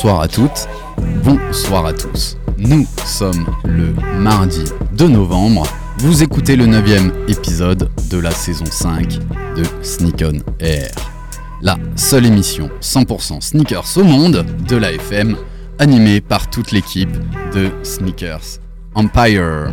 Bonsoir à toutes, bonsoir à tous. Nous sommes le mardi 2 novembre. Vous écoutez le 9 épisode de la saison 5 de Sneak On Air. La seule émission 100% sneakers au monde de la FM, animée par toute l'équipe de Sneakers Empire.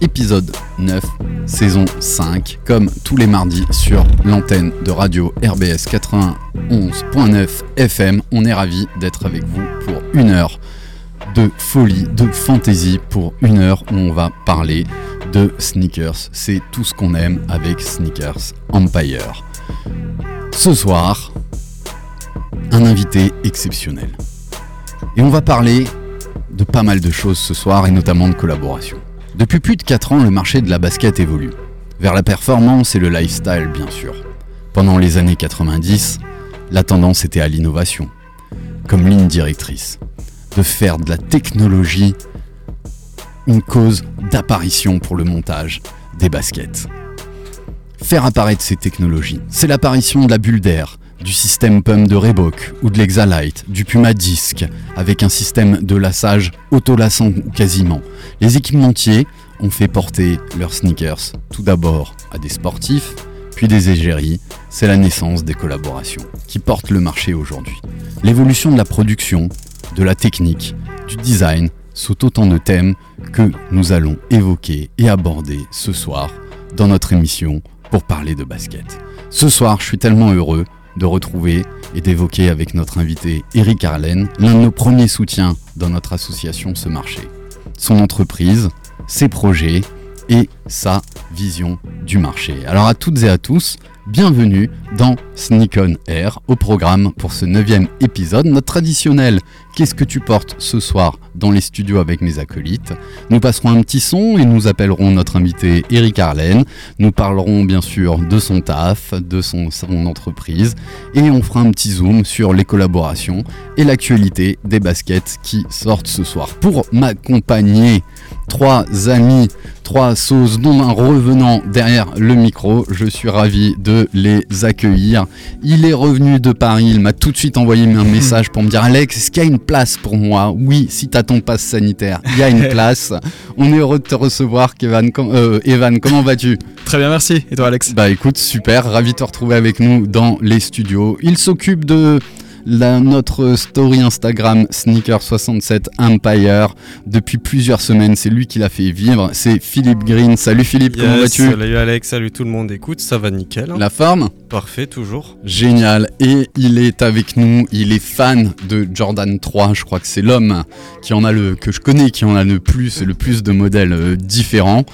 épisode 9, saison 5, comme tous les mardis sur l'antenne de radio RBS 91.9 FM. On est ravi d'être avec vous pour une heure de folie, de fantaisie, pour une heure où on va parler de sneakers. C'est tout ce qu'on aime avec Sneakers Empire. Ce soir, un invité exceptionnel. Et on va parler de pas mal de choses ce soir et notamment de collaboration. Depuis plus de 4 ans, le marché de la basket évolue. Vers la performance et le lifestyle, bien sûr. Pendant les années 90, la tendance était à l'innovation, comme ligne directrice. De faire de la technologie une cause d'apparition pour le montage des baskets. Faire apparaître ces technologies, c'est l'apparition de la bulle d'air, du système pump de Reebok ou de l'Exalite, du Puma Disc, avec un système de lassage autolassant ou quasiment. Les équipementiers ont fait porter leurs sneakers tout d'abord à des sportifs, puis des égéries. C'est la naissance des collaborations qui portent le marché aujourd'hui. L'évolution de la production, de la technique, du design sont autant de thèmes que nous allons évoquer et aborder ce soir dans notre émission pour parler de basket. Ce soir, je suis tellement heureux de retrouver et d'évoquer avec notre invité Eric Arlen, l'un de nos premiers soutiens dans notre association Ce Marché. Son entreprise, ses projets et sa vision du marché. Alors à toutes et à tous, bienvenue dans Sneak On Air au programme pour ce neuvième épisode, notre traditionnel Qu'est-ce que tu portes ce soir dans les studios avec mes acolytes? Nous passerons un petit son et nous appellerons notre invité Eric Arlen. Nous parlerons bien sûr de son taf, de son entreprise et on fera un petit zoom sur les collaborations et l'actualité des baskets qui sortent ce soir. Pour m'accompagner, trois amis, trois sauces, dont un revenant derrière le micro. Je suis ravi de les accueillir. Il est revenu de Paris, il m'a tout de suite envoyé un message pour me dire Alex, est-ce qu'il y a une place pour moi? Oui, si t'as ton passe sanitaire, il y a une place. On est heureux de te recevoir, Kevin. Euh, Evan, comment vas-tu? Très bien, merci. Et toi, Alex? Bah écoute, super, ravi de te retrouver avec nous dans les studios. Il s'occupe de la- notre story Instagram Sneaker67 Empire depuis plusieurs semaines. C'est lui qui l'a fait vivre. C'est Philippe Green. Salut Philippe, comment vas-tu Salut Alex, salut tout le monde. Écoute, ça va nickel. hein. La forme Parfait, toujours. Génial. Et il est avec nous. Il est fan de Jordan 3. Je crois que c'est l'homme qui en a le que je connais qui en a le plus et le plus de modèles euh, différents.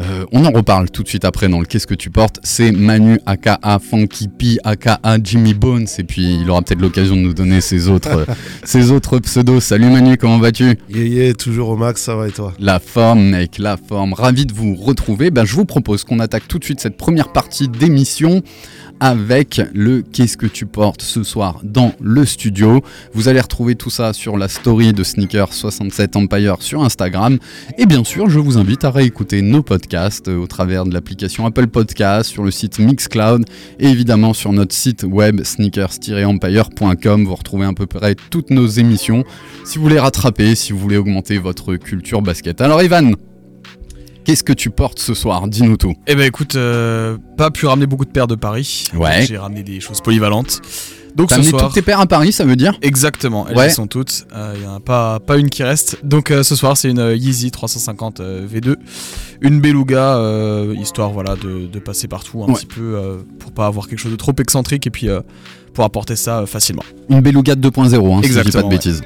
Euh, on en reparle tout de suite après dans le Qu'est-ce que tu portes C'est Manu aka Funky P aka Jimmy Bones et puis il aura peut-être l'occasion de nous donner ses autres, ses autres pseudos. Salut Manu, comment vas-tu? Yeah, yeah, toujours au max, ça va et toi? La forme mec, la forme. Ravi de vous retrouver. Ben, je vous propose qu'on attaque tout de suite cette première partie d'émission avec le Qu'est-ce que tu portes ce soir dans le studio. Vous allez retrouver tout ça sur la story de Sneaker 67 Empire sur Instagram. Et bien sûr, je vous invite à réécouter nos podcasts euh, au travers de l'application Apple Podcast, sur le site Mixcloud et évidemment sur notre site web sneakers-empire.com. Vous retrouvez à peu près toutes nos émissions si vous voulez rattraper, si vous voulez augmenter votre culture basket. Alors Ivan, qu'est-ce que tu portes ce soir Dis-nous tout. Eh ben écoute, euh, pas pu ramener beaucoup de paires de Paris. Ouais. J'ai ramené des choses polyvalentes. Donc T'as ce amené soir, toutes tes paires à Paris, ça veut dire exactement, elles Ouais. sont toutes. Il y en a pas pas une qui reste. Donc euh, ce soir, c'est une euh, Yeezy 350 euh, V2, une Beluga, euh, histoire voilà de, de passer partout un Ouais. petit peu euh, pour pas avoir quelque chose de trop excentrique et puis euh, pour apporter ça euh, facilement. Une Beluga 2.0, hein, si je dis pas de ouais. bêtises.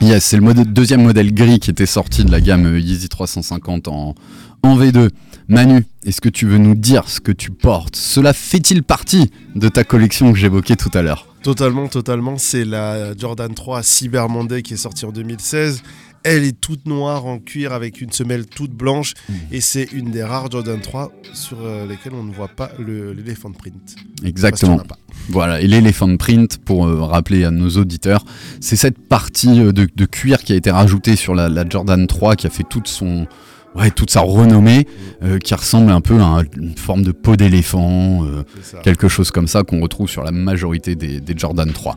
Yes, c'est le deuxième modèle gris qui était sorti de la gamme euh, Yeezy 350 en, en V2. Manu, est-ce que tu veux nous dire ce que tu portes? Cela fait-il partie de ta collection que j'évoquais tout à l'heure? Totalement, totalement. C'est la Jordan 3 Cyber Monday qui est sortie en 2016. Elle est toute noire en cuir avec une semelle toute blanche Mm. et c'est une des rares Jordan 3 sur euh, lesquelles on ne voit pas l'éléphant print. Exactement. Voilà, et l'elephant print, pour euh, rappeler à nos auditeurs, c'est cette partie euh, de, de cuir qui a été rajoutée sur la, la Jordan 3 qui a fait toute son, ouais, toute sa renommée, euh, qui ressemble un peu à un- une forme de peau d'éléphant, euh, quelque chose comme ça qu'on retrouve sur la majorité des, des Jordan 3.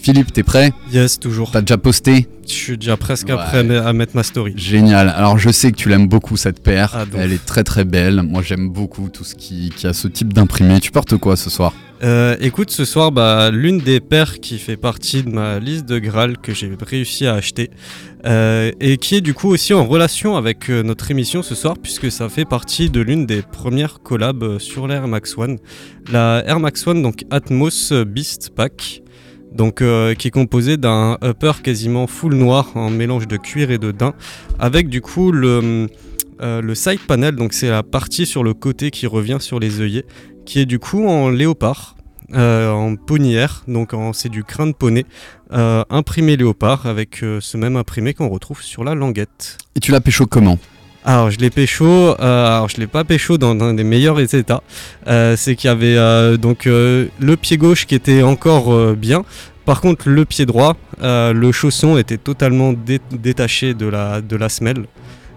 Philippe, t'es prêt? Yes, toujours. T'as déjà posté? Je suis déjà presque Ouais. après à mettre ma story. Génial. Alors je sais que tu l'aimes beaucoup cette paire. Ah. Elle est très très belle. Moi j'aime beaucoup tout ce qui, qui a ce type d'imprimé. Tu portes quoi ce soir? Euh, écoute, ce soir, bah, l'une des paires qui fait partie de ma liste de Graal que j'ai réussi à acheter euh, et qui est du coup aussi en relation avec euh, notre émission ce soir puisque ça fait partie de l'une des premières collabs sur l'Air Max One. La Air Max One, donc Atmos Beast Pack. Donc, qui est composé d'un upper quasiment full noir en mélange de cuir et de daim, avec du coup le side panel, donc c'est la partie sur le côté qui revient sur les œillets, qui est du coup en léopard, euh, en ponnière, donc c'est du crin de poney, euh, imprimé léopard avec euh, ce même imprimé qu'on retrouve sur la languette. Et tu l'as pécho comment? Alors je l'ai pécho, euh, alors je l'ai pas pécho dans, dans des meilleurs états. Euh, c'est qu'il y avait euh, donc le pied gauche qui était encore bien. Par contre le pied droit, le chausson était totalement dé- détaché de la, de la semelle.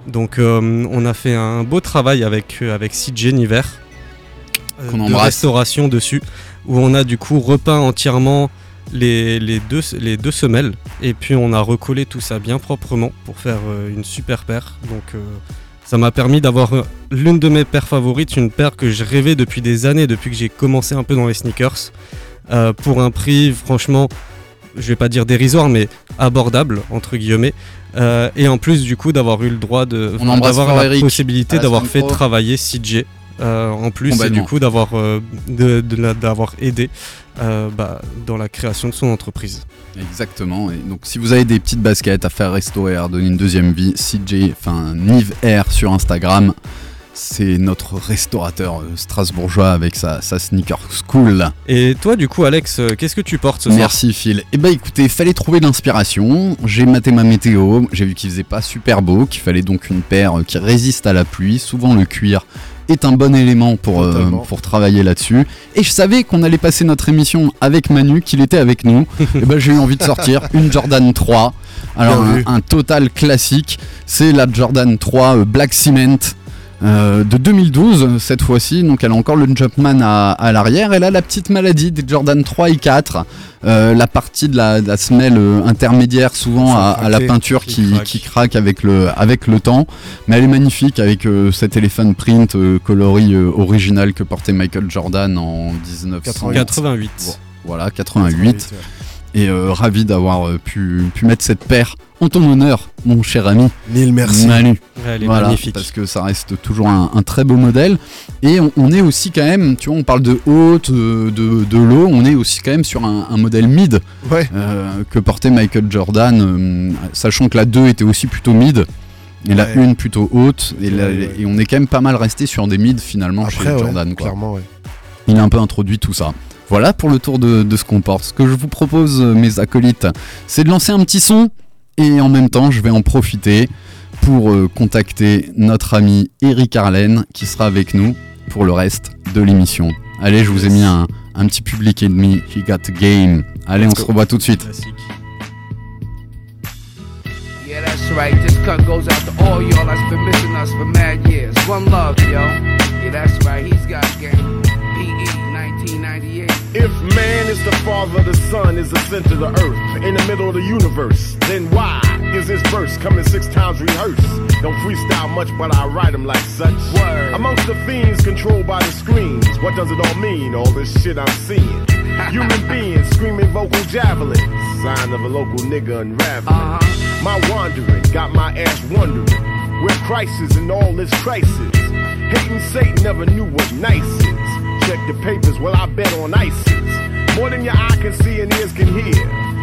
Donc on a fait un beau travail avec, avec CJ Niver de embrasse. restauration dessus, où on a du coup repeint entièrement les, les deux, les deux semelles et puis on a recollé tout ça bien proprement pour faire euh, une super paire. Donc euh, ça m'a permis d'avoir euh, l'une de mes paires favorites, une paire que je rêvais depuis des années, depuis que j'ai commencé un peu dans les sneakers, euh, pour un prix franchement, je vais pas dire dérisoire, mais abordable entre guillemets. Euh, et en plus du coup d'avoir eu le droit de d'avoir la possibilité d'avoir fait pro. travailler CJ euh, en plus et du coup d'avoir euh, de- de la- d'avoir aidé euh, bah, dans la création de son entreprise. Exactement. Et donc, si vous avez des petites baskets à faire restaurer, à donner une deuxième vie, CJ, enfin Nive Air sur Instagram, c'est notre restaurateur strasbourgeois avec sa, sa sneaker school. Et toi du coup Alex, qu'est-ce que tu portes ce soir? Merci Phil. Eh ben écoutez, fallait trouver l'inspiration. J'ai maté ma météo, j'ai vu qu'il faisait pas super beau, qu'il fallait donc une paire qui résiste à la pluie. Souvent le cuir est un bon élément pour, euh, pour travailler là-dessus. Et je savais qu'on allait passer notre émission avec Manu, qu'il était avec nous. Et ben j'ai eu envie de sortir une Jordan 3. Alors un total classique, c'est la Jordan 3 euh, Black Cement. Euh, de 2012 cette fois-ci, donc elle a encore le Jumpman à, à l'arrière. Elle a la petite maladie des Jordan 3 et 4, euh, la partie de la, de la semelle euh, intermédiaire souvent à, la peinture qui qui, craque. qui craque avec le, avec le temps. Mais elle est magnifique avec euh, cet elephant print euh, coloris euh, original que portait Michael Jordan en 1900. 88. Voilà, 88. Et euh, ravi d'avoir euh, pu, pu mettre cette paire en ton honneur, mon cher ami Mille merci. Manu. Elle est Voilà, magnifique. Parce que ça reste toujours un, un très beau modèle. Et on, on est aussi quand même, tu vois, on parle de haute, de, de low, on est aussi quand même sur un, un modèle mid Ouais. euh, que portait Michael Jordan, euh, sachant que la 2 était aussi plutôt mid. Et la Ouais. 1 plutôt haute, et, la- Ouais, ouais. et on est quand même pas mal resté sur des mids finalement Après, chez ouais, Jordan. Quoi. clairement, ouais. Il a un peu introduit tout ça. Voilà pour le tour de, de ce qu'on porte. Ce que je vous propose, euh, mes acolytes, c'est de lancer un petit son et en même temps, je vais en profiter pour euh, contacter notre ami Eric Arlen qui sera avec nous pour le reste de l'émission. Allez, je vous ai mis un, un petit public ennemi. He got the game. Allez, on se revoit tout de suite. Classique. Yeah, that's right. This cut goes out to all y'all that's been missing us for mad years. One love, yo. Yeah, that's right. He's got game. PE 1998. If man is the father, the sun is the center of the earth, in the middle of the universe, then why is this verse, coming six times rehearsed. Don't freestyle much, but I write them like such. Word. Amongst the fiends controlled by the screens. What does it all mean, all this shit I'm seeing? Human beings screaming vocal javelins. Sign of a local nigga unraveling. Uh-huh. My wandering got my ass wondering. Where crisis and all this crisis? Hating Satan never knew what nice is. Check the papers, well, I bet on ISIS. More than your eye can see and ears can hear.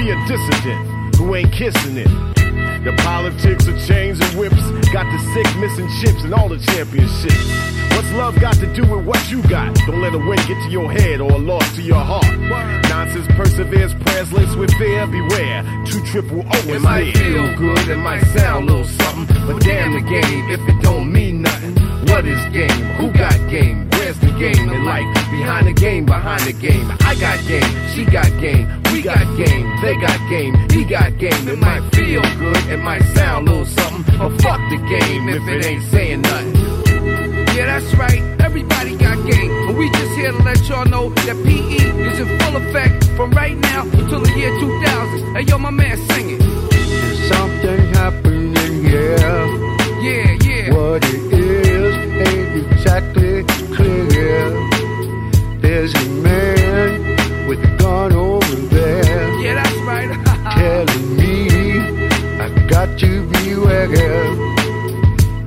Be a dissident who ain't kissing it. The politics of chains and whips got the sick missing chips and all the championships. What's love got to do with what you got? Don't let a win get to your head or a loss to your heart. Nonsense perseveres, prayers laced with fear. Beware, two triple O It might feel good, it might sound a little something, but damn the game if it don't mean nothing. What is game? Who got game? The game in life? Behind the game, behind the game. I got game, she got game, we got game, they got game, he got game. It might feel good, it might sound a little something, but fuck the game if it ain't saying nothing. Yeah, that's right. Everybody got game. But we just here to let y'all know that PE is in full effect from right now until the year 2000. Hey, yo, my man, sing it. Something happening here. Yeah, yeah. What it is exactly clear. There's a man with a gun over there Yeah, that's right. telling me I got to beware.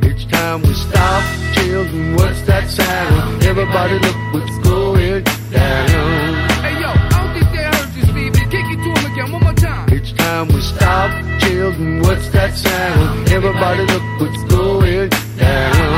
It's time we stop. Children, what's that sound? Everybody look what's going down. hey, yo, I don't think they heard you, Stevie. Kick it to him again one more time. It's time we stop. Children, what's that sound? Everybody look what's going down.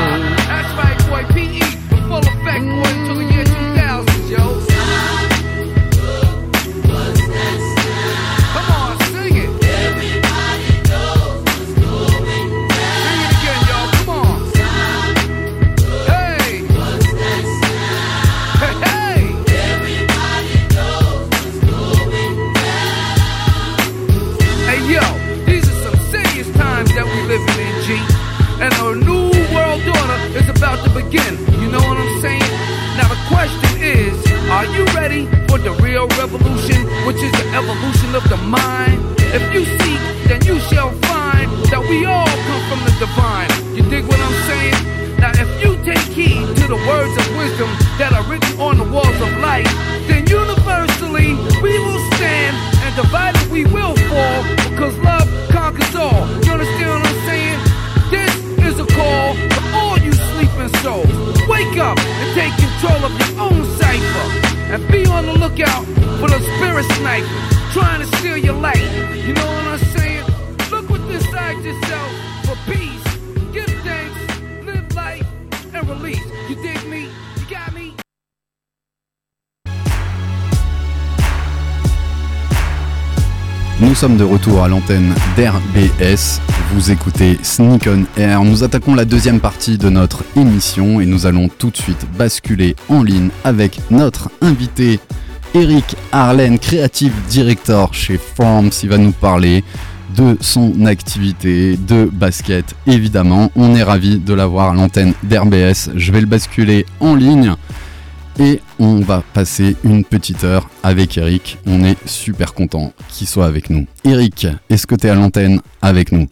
De retour à l'antenne d'RBS. Vous écoutez Sneak on Air. Nous attaquons la deuxième partie de notre émission et nous allons tout de suite basculer en ligne avec notre invité Eric Arlen, Creative Director chez Forms. Il va nous parler de son activité de basket. Évidemment, on est ravi de l'avoir à l'antenne d'RBS. Je vais le basculer en ligne et on va passer une petite heure avec Eric. On est super content qu'il soit avec nous. Eric, est-ce que tu es à l'antenne avec nous?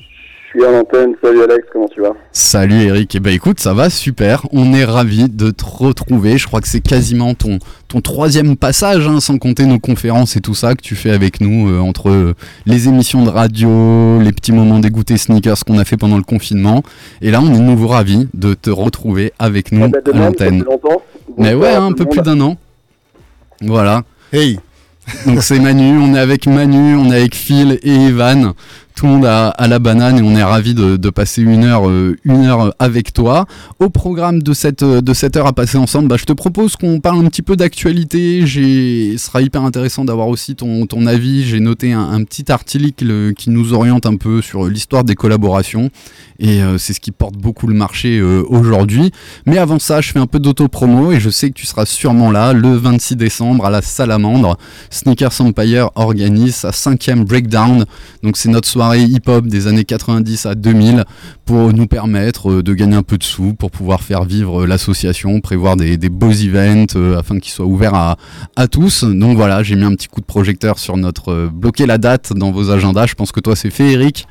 Suis à l'antenne. Salut Alex, comment tu vas? Salut Eric, et eh ben écoute, ça va super. On est ravis de te retrouver. Je crois que c'est quasiment ton, ton troisième passage, hein, sans compter nos conférences et tout ça que tu fais avec nous euh, entre les émissions de radio, les petits moments dégoûtés sneakers qu'on a fait pendant le confinement. Et là, on est de nouveau ravis de te retrouver avec nous Ah bah, de à l'antenne. Mais ouais, à un peu plus d'un an. Voilà. Hey Donc c'est Manu, on est avec Manu, on est avec Phil et Evan. Tout le monde a, la banane et on est ravis de, passer une heure, euh, une heure avec toi. Au programme de cette, euh, de cette heure à passer ensemble, bah, je te propose qu'on parle un petit peu d'actualité. Ce sera hyper intéressant d'avoir aussi ton, ton avis. J'ai noté un, petit article euh, qui nous oriente un peu sur l'histoire des collaborations. Et c'est ce qui porte beaucoup le marché aujourd'hui. Mais avant ça, je fais un peu d'auto-promo et je sais que tu seras sûrement là le 26 décembre à la Salamandre. Sneakers Empire organise sa cinquième breakdown. Donc c'est notre soirée hip-hop des années 90 à 2000 pour nous permettre euh, de gagner un peu de sous, pour pouvoir faire vivre euh, l'association, prévoir des, des beaux events euh, afin qu'ils soient ouverts à, à tous. Donc voilà, j'ai mis un petit coup de projecteur sur notre... bloquer la date dans vos agendas. Je pense que toi c'est fait Eric.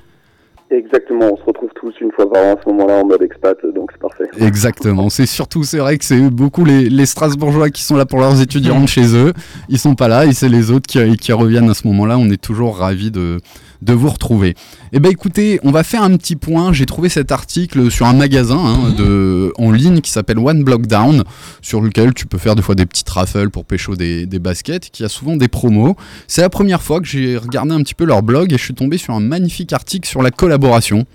Exactement, on se retrouve tous une fois par an à ce moment-là en mode expat, donc c'est parfait. Exactement. C'est surtout, c'est vrai que c'est beaucoup les, les Strasbourgeois qui sont là pour leurs étudiants chez eux. Ils sont pas là et c'est les autres qui, qui reviennent à ce moment-là. On est toujours ravis de, de vous retrouver. Eh ben écoutez, on va faire un petit point. J'ai trouvé cet article sur un magasin hein, de, en ligne qui s'appelle One Block Down, sur lequel tu peux faire des fois des petites raffles pour pécho des, des baskets, qui a souvent des promos. C'est la première fois que j'ai regardé un petit peu leur blog et je suis tombé sur un magnifique article sur la collaboration.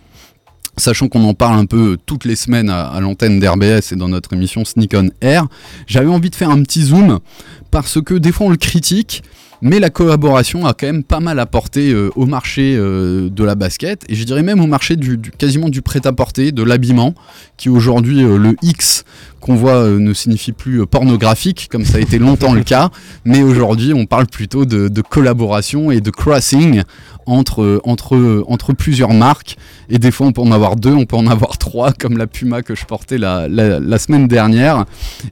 Sachant qu'on en parle un peu toutes les semaines à, à l'antenne d'RBS et dans notre émission Sneak on Air, j'avais envie de faire un petit zoom parce que des fois on le critique, mais la collaboration a quand même pas mal apporté euh, au marché euh, de la basket. Et je dirais même au marché du, du- quasiment du prêt-à-porter, de l'habillement, qui aujourd'hui euh, le X qu'on voit euh, ne signifie plus euh, pornographique comme ça a été longtemps le cas, mais aujourd'hui on parle plutôt de, collaboration et de crossing entre, entre, entre plusieurs marques. Et des fois on peut en avoir deux, on peut en avoir trois comme la Puma que je portais la, semaine dernière.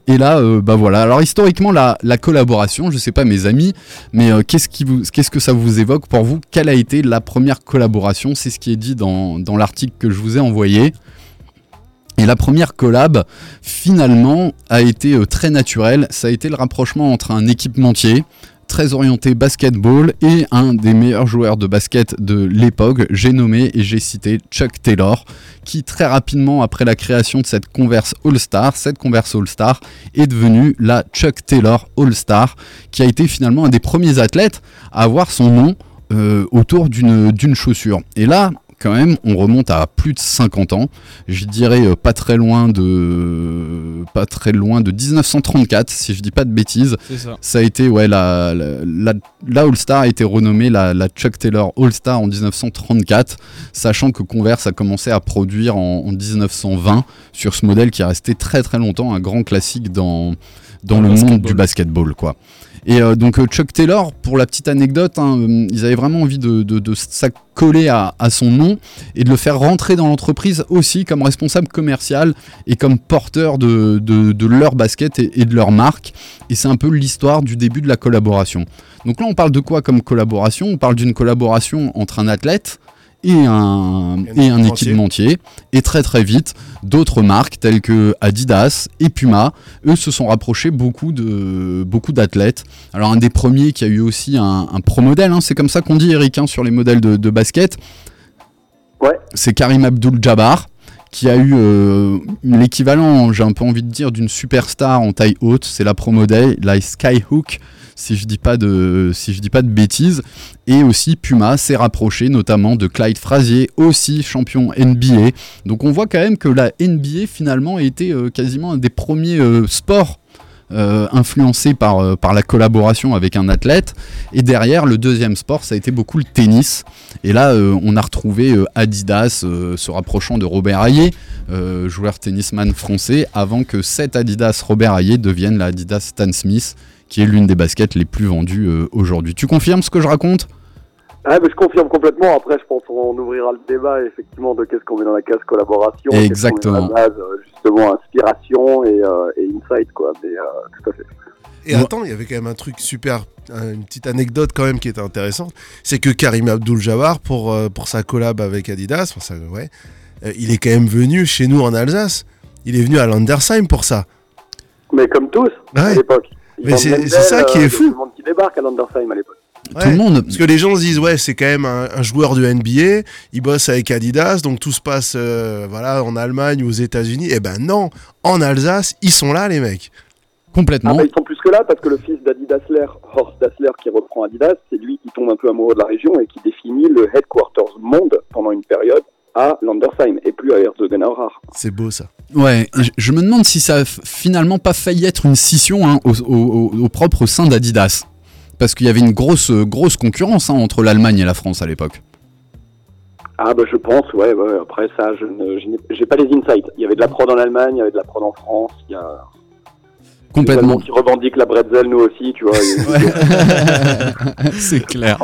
Et là bah voilà. Alors historiquement la, la collaboration je sais pas mes amis mais qu'est-ce qu'est-ce que ça vous évoque pour vous? Quelle a été la première collaboration? C'est ce qui est dit dans, dans l'article que je vous ai envoyé et la première collab, finalement, a été euh, très naturelle. Ça a été le rapprochement entre un équipementier très orienté basketball et un des meilleurs joueurs de basket de l'époque, j'ai nommé et j'ai cité Chuck Taylor, qui très rapidement après la création de cette Converse All-Star, cette Converse All-Star est devenue la Chuck Taylor All-Star, qui a été finalement un des premiers athlètes à avoir son nom euh, autour d'une d'une chaussure. Et là, quand même, on remonte à plus de 50 ans. Je dirais euh, pas très loin de pas très loin de 1934, si je dis pas de bêtises. C'est ça. a été ouais la la, la, la All-Star a été renommée la, la Chuck Taylor All-Star en 1934, sachant que Converse a commencé à produire en, en 1920 sur ce modèle qui est resté très très longtemps un grand classique dans dans le monde du basketball quoi. Et euh, donc euh, Chuck Taylor, pour la petite anecdote, hein, euh, ils avaient vraiment envie de, s'accoler à, son nom et de le faire rentrer dans l'entreprise aussi comme responsable commercial et comme porteur de leur basket et, et de leur marque. Et c'est un peu l'histoire du début de la collaboration. Donc là, on parle de quoi comme collaboration? On parle d'une collaboration entre un athlète et un, et un équipementier. Et très très vite, d'autres marques telles que Adidas et Puma, eux se sont rapprochés beaucoup de beaucoup d'athlètes. Alors un des premiers qui a eu aussi un, un pro modèle, hein, c'est comme ça qu'on dit Eric hein, sur les modèles de, de basket. Ouais. C'est Karim Abdul-Jabbar qui a eu euh, l'équivalent, j'ai un peu envie de dire, d'une superstar en taille haute. C'est la pro modèle, la Skyhook, si je dis pas de, si je dis pas de bêtises. Et aussi Puma s'est rapproché notamment de Clyde Frazier, aussi champion NBA. Donc on voit quand même que la NBA finalement a été euh, quasiment un des premiers euh, sports euh, influencés par, euh, par la collaboration avec un athlète. Et derrière, le deuxième sport, ça a été beaucoup le tennis. Et là, on a retrouvé Adidas se rapprochant de Robert Hayé, joueur tennisman français, avant que cet Adidas Robert Hayé devienne la Adidas Stan Smith, qui est l'une des baskets les plus vendues euh, aujourd'hui. Tu confirmes ce que je raconte? Ah, mais je confirme complètement. Après, je pense qu'on ouvrira le débat effectivement de qu'est-ce qu'on met dans la case collaboration, Exactement. dans la base, euh, justement inspiration et, euh, et insight quoi. Mais euh, tout à fait. Et attends, il y avait quand même un truc super, un- une petite anecdote quand même qui était intéressante, c'est que Karim Abdul-Jabbar pour euh, pour sa collab avec Adidas, ça, ouais, il est quand même venu chez nous en Alsace. Il est venu à Landersheim pour ça. Mais comme tous, à l'époque. Mais c'est- ça qui est euh, fou. Tout le monde qui débarque à Landersheim à l'époque. Tout le monde. Parce que les gens se disent, ouais, c'est quand même un, un joueur de NBA, il bosse avec Adidas, donc tout se passe euh, voilà, en Allemagne ou aux États-Unis. Eh ben non, en Alsace, ils sont là, les mecs. Ah Complètement. bah, ils sont plus que là parce que le fils d'Adi Dassler, Horst Dassler, qui reprend Adidas, c'est lui qui tombe un peu amoureux de la région et qui définit le headquarters monde pendant une période à Landersheim et plus à Herzogenaurach. C'est beau ça. Ouais, je, je me demande si ça a finalement pas failli être une scission hein, au, au- au- au propre sein d'Adidas. Parce qu'il y avait une grosse, grosse concurrence hein, entre l'Allemagne et la France à l'époque. Ah bah je pense, ouais, ouais. Après ça, je n'ai j'ai pas les insights. Il y avait de la prod en Allemagne, il y avait de la prod en France. Il y a Complètement. Qui revendiquent la bretzel, nous aussi, tu vois. c'est clair.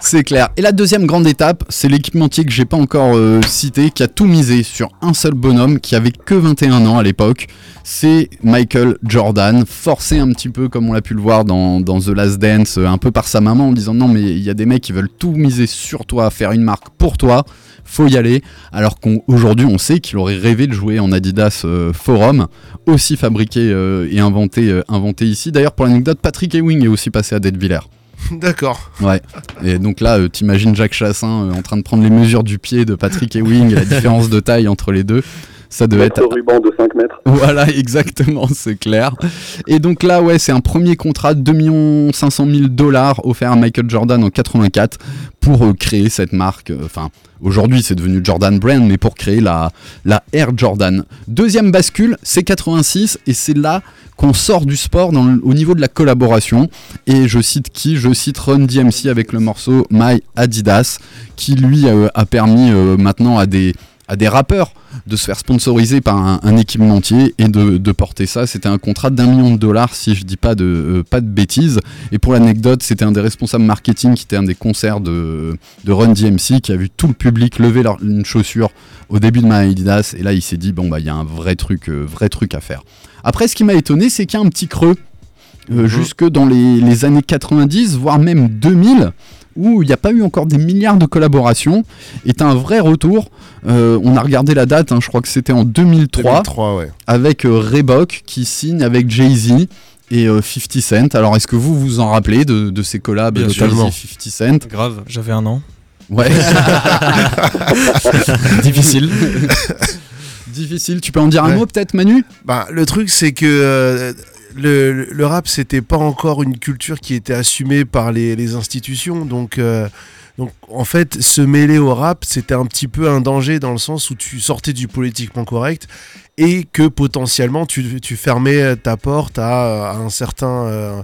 C'est clair. Et la deuxième grande étape, c'est l'équipementier que j'ai pas encore euh, cité, qui a tout misé sur un seul bonhomme, qui avait que 21 ans à l'époque. C'est Michael Jordan, forcé un petit peu, comme on l'a pu le voir dans, dans The Last Dance, euh, un peu par sa maman, en disant non, mais il y a des mecs qui veulent tout miser sur toi, faire une marque pour toi, faut y aller. Alors qu'aujourd'hui, on sait qu'il aurait rêvé de jouer en Adidas euh, Forum, aussi fabriqué euh, et inventé, euh, inventé ici. D'ailleurs, pour l'anecdote, Patrick Ewing est aussi passé à Deadvillers. D'accord. Ouais. Et donc là, euh, t'imagines Jacques Chassin euh, en train de prendre les mesures du pied de Patrick Ewing et la différence de taille entre les deux. Ça devait être. Ruban de 5 mètres. Voilà, exactement, c'est clair. Et donc là, ouais, c'est un premier contrat de 2 500 000 dollars offert à Michael Jordan en 84 pour euh, créer cette marque. euh, Enfin, aujourd'hui, c'est devenu Jordan Brand, mais pour créer la, la Air Jordan. Deuxième bascule, c'est 86, et c'est là qu'on sort du sport dans le- au niveau de la collaboration. Et je cite qui? Je cite Run DMC avec le morceau My Adidas, qui lui euh, a permis maintenant à des à des rappeurs de se faire sponsoriser par un, un équipementier et de, de porter ça. C'était un contrat d'un million de dollars, si je dis pas de, euh, pas de bêtises. Et pour l'anecdote, c'était un des responsables marketing qui était un des concerts de, de Run DMC qui a vu tout le public lever leur- une chaussure au début de My Adidas. Et là, il s'est dit, bon, bah, il y a un vrai truc, euh, vrai truc à faire. Après, ce qui m'a étonné, c'est qu'il y a un petit creux euh, jusque dans les, les années 90, voire même 2000, où il n'y a pas eu encore des milliards de collaborations, est un vrai retour. Euh, on a regardé la date, hein, je crois que c'était en 2003, 2003, ouais. avec euh, Reebok qui signe avec Jay-Z et euh, 50 Cent. Alors est-ce que vous vous en rappelez de, de ces collabs Bien. Jay-Z 50 Cent? Grave, j'avais un an. Ouais. Difficile. Difficile, tu peux en dire un Ouais. mot peut-être Manu? Bah, le truc, c'est que euh, le, le rap, c'était pas encore une culture qui était assumée par les, les institutions. Donc, euh, donc, en fait, se mêler au rap, c'était un petit peu un danger dans le sens où tu sortais du politiquement correct et que potentiellement tu, tu fermais ta porte à, à un certain, euh,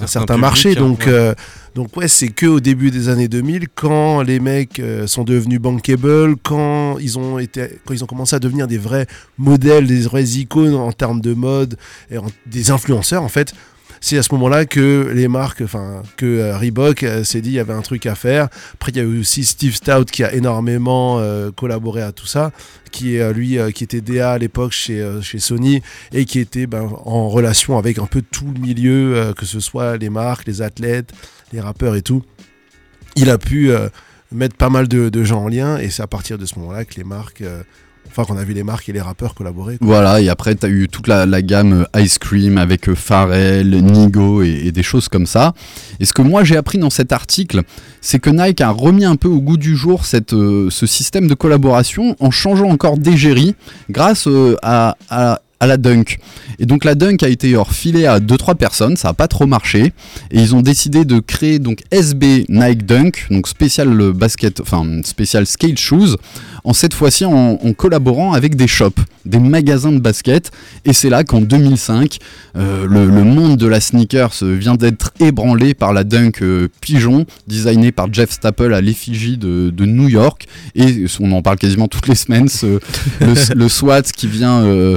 un certain marché. hein, Donc, ouais. euh, donc ouais, c'est que au début des années 2000, quand les mecs euh, sont devenus bankable, quand ils ont été, quand ils ont commencé à devenir des vrais modèles, des vraies icônes en termes de mode, et en- des influenceurs en fait. C'est à ce moment-là que les marques, enfin que euh, Reebok euh, s'est dit il y avait un truc à faire. Après il y a eu aussi Steve Stout qui a énormément collaboré à tout ça, qui est lui qui était DA à l'époque chez, chez Sony et qui était ben, en relation avec un peu tout le milieu, que ce soit les marques, les athlètes, les rappeurs et tout. Il a pu euh, mettre pas mal de, gens en lien et c'est à partir de ce moment-là que les marques, euh, enfin qu'on a vu les marques et les rappeurs collaborer. Voilà, et après, tu as eu toute la, gamme euh, Ice Cream avec Pharrell, Nigo et, des choses comme ça. Et ce que moi j'ai appris dans cet article, c'est que Nike a remis un peu au goût du jour ce système de collaboration en changeant encore d'égérie grâce à- à la Dunk. Et donc la Dunk a été refilée à 2-3 personnes, ça n'a pas trop marché. Et ils ont décidé de créer donc SB Nike Dunk, donc spécial euh, basket, enfin spécial skate shoes, en cette fois-ci en, collaborant avec des shops, des magasins de basket. Et c'est là qu'en 2005, euh, le, monde de la sneakers vient d'être ébranlé par la Dunk euh, Pigeon, designée par Jeff Staple à l'effigie de, New York. Et on en parle quasiment toutes les semaines, le, SWAT qui vient... euh,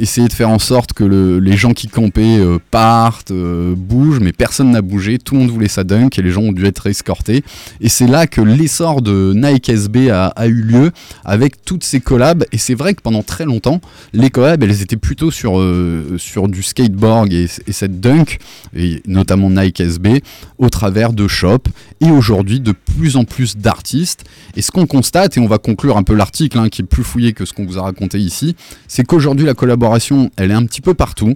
essayer de faire en sorte que le- les gens qui campaient partent, bougent, mais personne n'a bougé, tout le monde voulait sa dunk et les gens ont dû être escortés. Et c'est là que l'essor de Nike SB a, a eu lieu avec toutes ces collabs. Et c'est vrai que pendant très longtemps, les collabs, elles étaient plutôt sur, euh, sur du skateboard et, et cette dunk, et notamment Nike SB, au travers de shops. Et aujourd'hui, de plus en plus d'artistes. Et ce qu'on constate, et on va conclure un peu l'article, hein, qui est plus fouillé que ce qu'on vous a raconté ici, c'est qu'aujourd'hui, la collaboration, elle est un petit peu partout.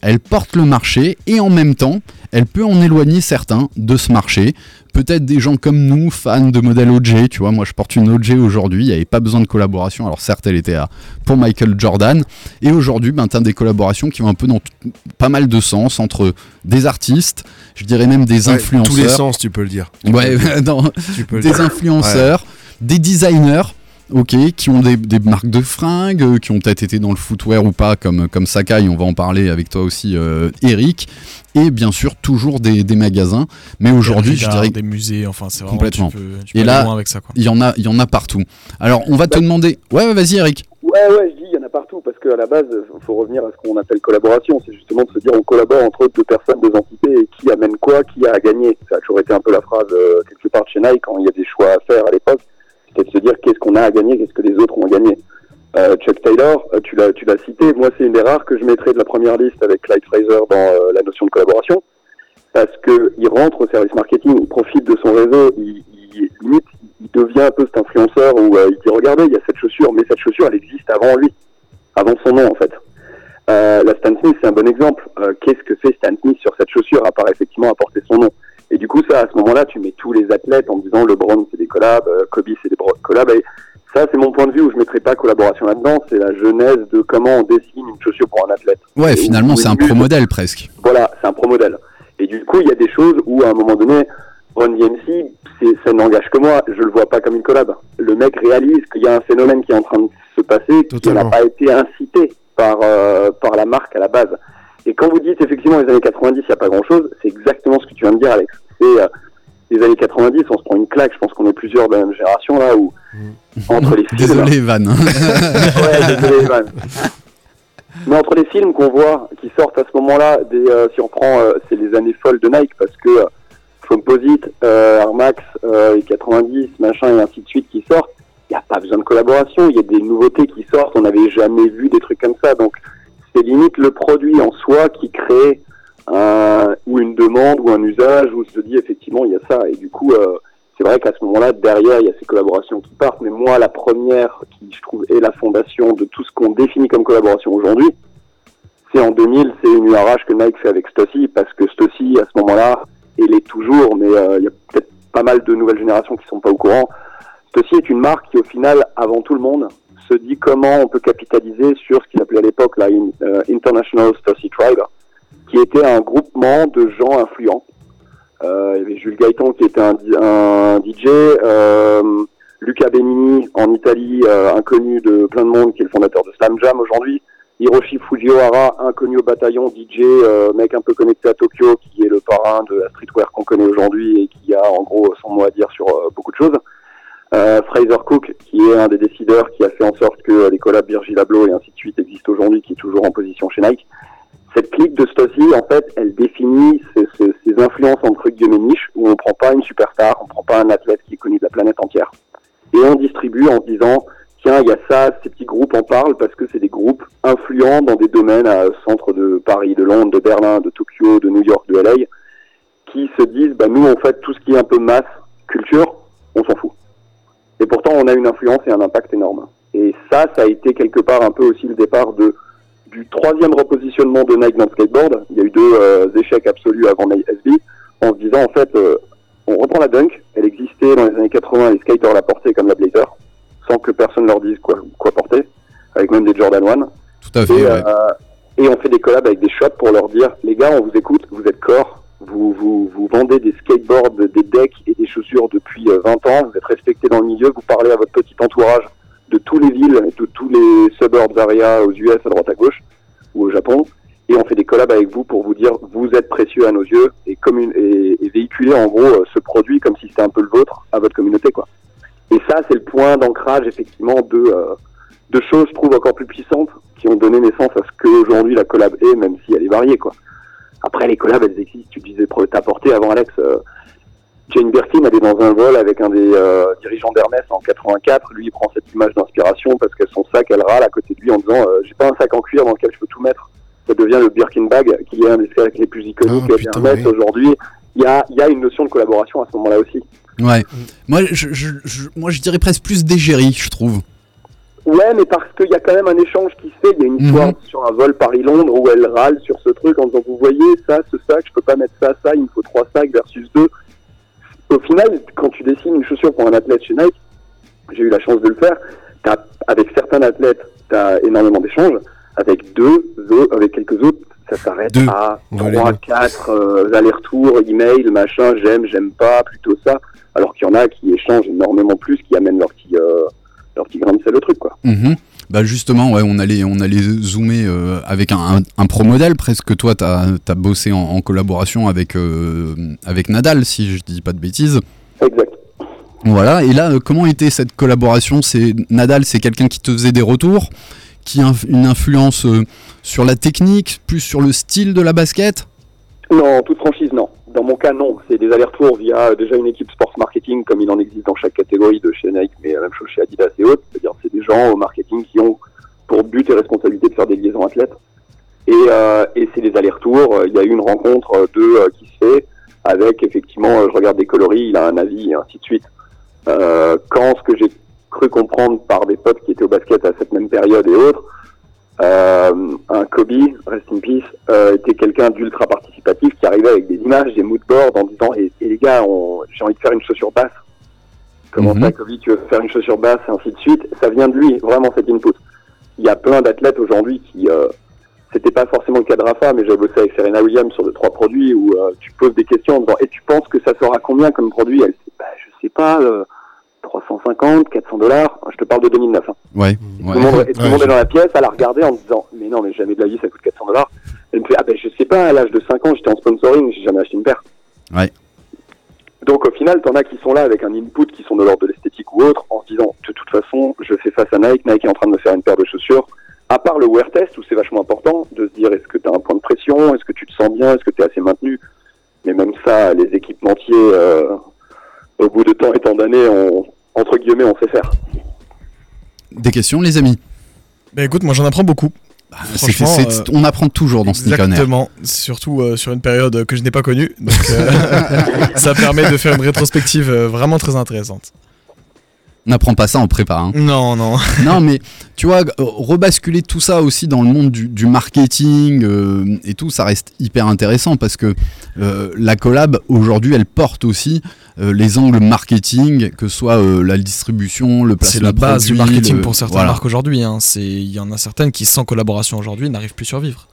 Elle porte le marché et en même temps, elle peut en éloigner certains de ce marché. Peut-être des gens comme nous, fans de modèles OG, tu vois, moi je porte une OG aujourd'hui, il n'y avait pas besoin de collaboration, alors certes elle était à, pour Michael Jordan, et aujourd'hui ben, tu as des collaborations qui vont un peu dans pas mal de sens entre des artistes, je dirais même des Ouais, influenceurs. tous les sens, tu peux le dire. Ouais, non, Tu peux le des dire. influenceurs, des designers, ok, qui ont des, des marques de fringues, euh, qui ont peut-être été dans le footwear ou pas, comme, comme Sakai, on va en parler avec toi aussi, euh, Eric, et bien sûr toujours des, des magasins, mais aujourd'hui, je dirais des musées, enfin, c'est vraiment. complètement. Tu peux, tu peux et là, il y en a, il y en a partout. Alors, on va te demander, ouais, ouais, vas-y, Eric. Ouais, ouais, je dis, il y en a partout, parce qu'à la base, il faut revenir à ce qu'on appelle collaboration. C'est justement de se dire, on collabore entre deux personnes, deux entités, et qui amène quoi, qui a à gagner. Ça a toujours été un peu la phrase, euh, quelque part chez Nike, quand il y a des choix à faire à l'époque. C'était de se dire, qu'est-ce qu'on a à gagner, qu'est-ce que les autres ont à gagner. Euh, Chuck Taylor, euh, tu l'as, tu l'as cité, moi c'est une des rares que je mettrais de la première liste avec Clyde Fraser dans euh, la notion de collaboration, parce que il rentre au service marketing, il profite de son réseau, il, limite, il devient un peu cet influenceur où il dit regardez, il y a cette chaussure, mais cette chaussure elle existe avant lui, avant son nom en fait. La Stan Smith c'est un bon exemple. Qu'est-ce que fait Stan Smith sur cette chaussure à part effectivement apporter son nom? Et du coup ça, à ce moment-là, tu mets tous les athlètes en disant LeBron c'est des collabs, euh, Kobe c'est des collabs. Et ça c'est mon point de vue où je mettrais pas collaboration là-dedans. C'est la genèse de comment on dessine une chaussure pour un athlète. Ouais, Et finalement, c'est un bulle- pro modèle presque. voilà, c'est un pro modèle. Et du coup, il y a des choses où, à un moment donné, Ron DMC, c'est- ça n'engage que moi. Je le vois pas comme une collab. Le mec réalise qu'il y a un phénomène qui est en train de se passer, qui n'a pas été incité par, euh, par la marque à la base. Et quand vous dites effectivement les années 90, il n'y a pas grand-chose, c'est exactement ce que tu viens de dire, Alex. C'est euh, les années 90, on se prend une claque. Je pense qu'on est plusieurs de la même génération là où entre les films. Désolé, ouais, désolé, Evan. Mais entre les films qu'on voit qui sortent à ce moment-là, des, euh, si on prend, euh, c'est les années folles de Nike parce que euh, Composite, Air Max, les 90, machin et ainsi de suite qui sortent, il n'y a pas besoin de collaboration, il y a des nouveautés qui sortent, on n'avait jamais vu des trucs comme ça, donc c'est limite le produit en soi qui crée un, ou une demande ou un usage où on se dit effectivement il y a ça. Et du coup euh, c'est vrai qu'à ce moment-là derrière il y a ces collaborations qui partent. Mais moi la première qui je trouve est la fondation de tout ce qu'on définit comme collaboration aujourd'hui c'est en 2000 c'est une URH que Nike fait avec Stussy parce que Stussy à ce moment-là et l'est toujours mais euh, il y a peut-être pas mal de nouvelles générations qui sont pas au courant. Stussy est une marque qui au final avant tout le monde se dit comment on peut capitaliser sur ce qu'il appelait à l'époque la euh, International Stussy Tribe qui était un groupement de gens influents. Euh, il y avait Jules Gaëtan qui était un, un DJ, euh, Luca Benini en Italie, euh, inconnu de plein de monde, qui est le fondateur de Slam Jam aujourd'hui, Hiroshi Fujiwara, inconnu au bataillon, DJ, euh, mec un peu connecté à Tokyo, qui est le parrain de la streetwear qu'on connaît aujourd'hui et qui a en gros son mot à dire sur euh, beaucoup de choses. Euh, Fraser Cook, qui est un des décideurs qui a fait en sorte que les collabs Virgil Abloh et ainsi de suite existent aujourd'hui, qui est toujours en position chez Nike. Cette clique de Stussy, en fait, elle définit ces, ces- ces influences entre guillemets niches où on prend pas une superstar, on prend pas un athlète qui est connu de la planète entière. Et on distribue en disant, tiens, il y a ça, ces petits groupes en parlent parce que c'est des groupes influents dans des domaines à centre de Paris, de Londres, de Berlin, de Tokyo, de New York, de LA, qui se disent, bah, nous, en fait, tout ce qui est un peu masse, culture, on s'en fout. Et pourtant, on a une influence et un impact énorme. Et ça, ça a été quelque part un peu aussi le départ de du troisième repositionnement de Nike dans le skateboard. Il y a eu deux euh, échecs absolus avant Nike SB, en se disant en fait, euh, on reprend la dunk, elle existait dans les années 80, les skaters la portaient comme la blazer, sans que personne leur dise quoi, quoi porter, avec même des Jordan 1. Tout à fait, Et, ouais. euh, et on fait des collabs avec des shops pour leur dire, les gars, on vous écoute, vous êtes corps, vous, vous, vous vendez des skateboards, des decks et des chaussures depuis euh, 20 ans, vous êtes respectés dans le milieu, vous parlez à votre petit entourage de tous les villes, de tous les suburbs area aux US, à droite à gauche, ou au Japon, et on fait des collabs avec vous pour vous dire, vous êtes précieux à nos yeux, et, commune, et, véhiculer en gros euh, ce produit comme si c'était un peu le vôtre à votre communauté, quoi. Et ça, c'est le point d'ancrage, effectivement, de, euh, de choses, je trouve, encore plus puissantes, qui ont donné naissance à ce qu'aujourd'hui la collab est, même si elle est variée, quoi. Après, les collabs, elles existent, tu disais, pour t'apporter avant Alex. euh, Jane Birkin, elle est dans un vol avec un des euh, dirigeants d'Hermès en 84. Lui, il prend cette image d'inspiration parce que son sac, elle râle à côté de lui en disant euh, J'ai pas un sac en cuir dans lequel je peux tout mettre. Ça devient le Birkin Bag, qui est un des sacs les plus iconiques putain, Hermès oui. aujourd'hui. Il y a, il y a une notion de collaboration à ce moment-là aussi. Ouais. Moi, je, je- je- moi, je dirais presque plus d'égérie, je trouve. Ouais, mais parce qu'il y a quand même un échange qui se fait. Il y a une histoire Mhm. sur un vol Paris-Londres où elle râle sur ce truc en disant Vous voyez, ça, ce sac, je peux pas mettre ça, ça, il me faut trois sacs versus deux. Au final, quand tu dessines une chaussure pour un athlète chez Nike, j'ai eu la chance de le faire. t'as- avec certains athlètes, tu as énormément d'échanges. Avec deux, avec quelques autres, ça s'arrête à Ouais, les trois, deux. quatre euh, allers-retours, email, machin, j'aime, j'aime pas, plutôt ça. Alors qu'il y en a qui échangent énormément plus, qui amènent leur petit, euh, leur petit grain de sel au truc, quoi. Mhm. Bah justement, ouais, on allait, on allait zoomer euh, avec un, un, un pro modèle presque. Toi, tu as, bossé en, en collaboration avec, euh, avec Nadal, si je dis pas de bêtises. Exact. Voilà, et là, comment était cette collaboration? C'est Nadal, c'est quelqu'un qui te faisait des retours, qui a une influence euh, sur la technique, plus sur le style de la basket? Non, en toute franchise, non. Dans mon cas, non. C'est des allers-retours via euh, déjà une équipe sports marketing, comme il en existe dans chaque catégorie de chez Nike, mais la même chose chez Adidas et autres. C'est-à-dire, c'est des gens au marketing qui ont pour but et responsabilité de faire des liaisons athlètes. Et, euh, et c'est des allers-retours. Il y a eu une rencontre euh, de euh, qui se fait avec effectivement, je regarde des coloris, il a un avis et ainsi de suite. Euh, quand ce que j'ai cru comprendre par des potes qui étaient au basket à cette même période et autres, euh, un Kobe, rest in peace, euh, était quelqu'un d'ultra participatif qui arrivait avec des images, des moodboards en disant et, les gars, j'ai envie de faire une chaussure basse. Comment Mhm. ça, Kobe, tu veux faire une chaussure basse et ainsi de suite. Ça vient de lui, vraiment cet input. Il y a plein d'athlètes aujourd'hui qui, euh, c'était pas forcément le cas de Rafa, mais j'ai bossé avec Serena Williams sur deux trois produits où euh, tu poses des questions en disant et tu penses que ça sera combien comme produit? Elle dit bah, je sais pas, 350, 400 dollars. Je te parle de 2009. hein. Ouais, Tout le monde, et tout le Ouais, monde je- est dans la pièce à la regarder en disant mais non mais jamais de la vie ça coûte 400 dollars. Elle me fait ah ben je sais pas à l'âge de 5 ans j'étais en sponsoring j'ai jamais acheté une paire. Ouais. Donc au final t'en as qui sont là avec un input qui sont de l'ordre de l'esthétique ou autre en se disant de toute façon je fais face à Nike Nike est en train de me faire une paire de chaussures. À part le wear test où c'est vachement important de se dire est-ce que tu as un point de pression? Est-ce que tu te sens bien? Est-ce que tu es assez maintenu? Mais même ça les équipementiers euh, au bout de temps et tant d'années on entre guillemets on sait faire. Des questions, les amis? Bah écoute, moi j'en apprends beaucoup. C'est- Franchement, c'est- euh, On apprend toujours dans Nerd. Exactement, surtout euh, sur une période que je n'ai pas connue. Donc euh, ça permet de faire une rétrospective euh, vraiment très intéressante. On n'apprend pas ça en prépa. hein. Non, non. non, mais tu vois, euh, rebasculer tout ça aussi dans le monde du, du marketing euh, et tout, ça reste hyper intéressant parce que euh, la collab, aujourd'hui, elle porte aussi euh, les angles marketing, que ce soit la distribution, le placement C'est la base du marketing le- pour certaines voilà. marques aujourd'hui. hein. Il y en a certaines qui, sans collaboration aujourd'hui, n'arrivent plus à survivre.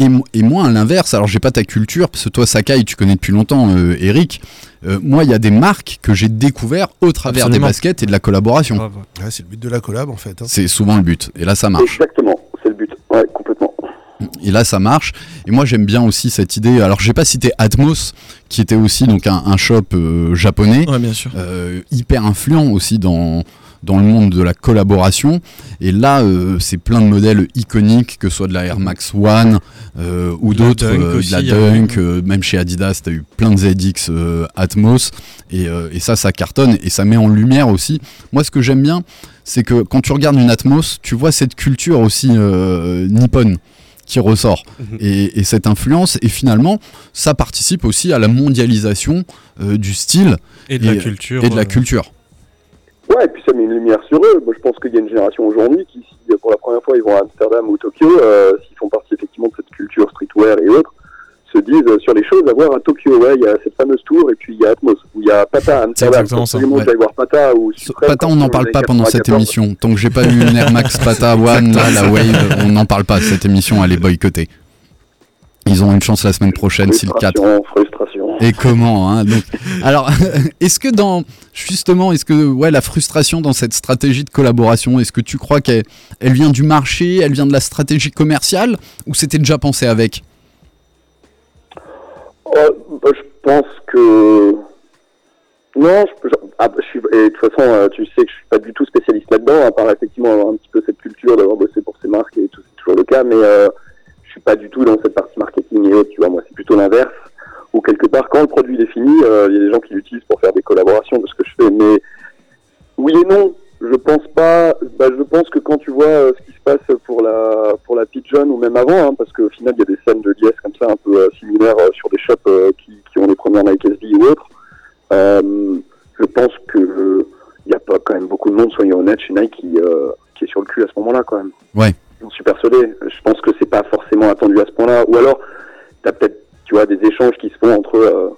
Et, et moi, à l'inverse, alors j'ai pas ta culture, parce que toi, Sakai, tu connais depuis longtemps, euh, Eric. Euh, moi, il y a des marques que j'ai découvert au travers Absolument. des baskets et de la collaboration. Ouais, c'est le but de la collab en fait. hein. C'est souvent le but. Et là, ça marche. Exactement, c'est le but. Ouais, complètement. Et là, ça marche. Et moi, j'aime bien aussi cette idée. Alors, j'ai pas cité Atmos, qui était aussi donc un, un shop euh, japonais, Ouais, bien sûr. euh, hyper influent aussi dans dans le monde de la collaboration. Et là, euh, c'est plein de modèles iconiques, que ce soit de la Air Max One euh, ou d'autres, euh, de la Dunk, euh, même chez Adidas, tu as eu plein de ZX Atmos. Et, et ça, ça cartonne et ça met en lumière aussi. Moi, ce que j'aime bien, c'est que quand tu regardes une Atmos, tu vois cette culture aussi nippone qui ressort Mhm. et, et cette influence et finalement ça participe aussi à la mondialisation euh, du style Et de la Et- culture. et de la culture. Ouais, et puis ça met une lumière sur eux. Moi, je pense qu'il y a une génération aujourd'hui qui, si pour la première fois ils vont à Amsterdam ou Tokyo, euh, s'ils font partie effectivement de cette culture streetwear et autres, se disent euh, sur les choses à voir à Tokyo. Ouais, il y a cette fameuse tour et puis il y a Atmos, où il y a Pata à Amsterdam. exactement ça, Absolument, ouais. voir Pata ou So- Supreme Pata, on n'en parle pas pendant cette 94. émission. Tant que j'ai pas eu une Air Max Pata One, là, la Wave, on n'en parle pas. Cette émission, elle est boycottée. Ils ont une chance la semaine prochaine, si le 4. Frustration, frustration. Et comment hein, Alors, est-ce que dans justement, est-ce que ouais, la frustration dans cette stratégie de collaboration, est-ce que tu crois qu'elle elle vient du marché, elle vient de la stratégie commerciale, ou c'était déjà pensé avec? Euh, bah, je pense que non, je, ah, bah, je suis et de toute façon, euh, tu sais que je suis pas du tout spécialiste là-dedans, à part effectivement avoir un petit peu cette culture d'avoir bossé pour ces marques et tout, c'est cas, mais euh, je suis pas du tout dans cette partie marketing et autres, tu vois. Moi, c'est plutôt l'inverse, où quelque part, quand le produit est fini, euh, il y a des gens qui l'utilisent pour faire des collaborations de ce que je fais, mais oui et non. Je pense pas. Bah, je pense que quand tu vois euh, ce qui se passe pour la pour la Pigeon ou même avant, hein, parce qu'au final il y a des scènes de liesse comme ça un peu euh, similaires sur des shops qui, qui ont les premières Nike SB ou autres. Je pense que il y a pas quand même beaucoup de monde, soyons honnêtes, chez Nike qui, qui est sur le cul à ce moment-là quand même. Ouais. J'en suis persuadé. Je pense que c'est pas forcément attendu à ce point-là. Ou alors, t'as peut-être, tu vois, des échanges qui se font entre euh,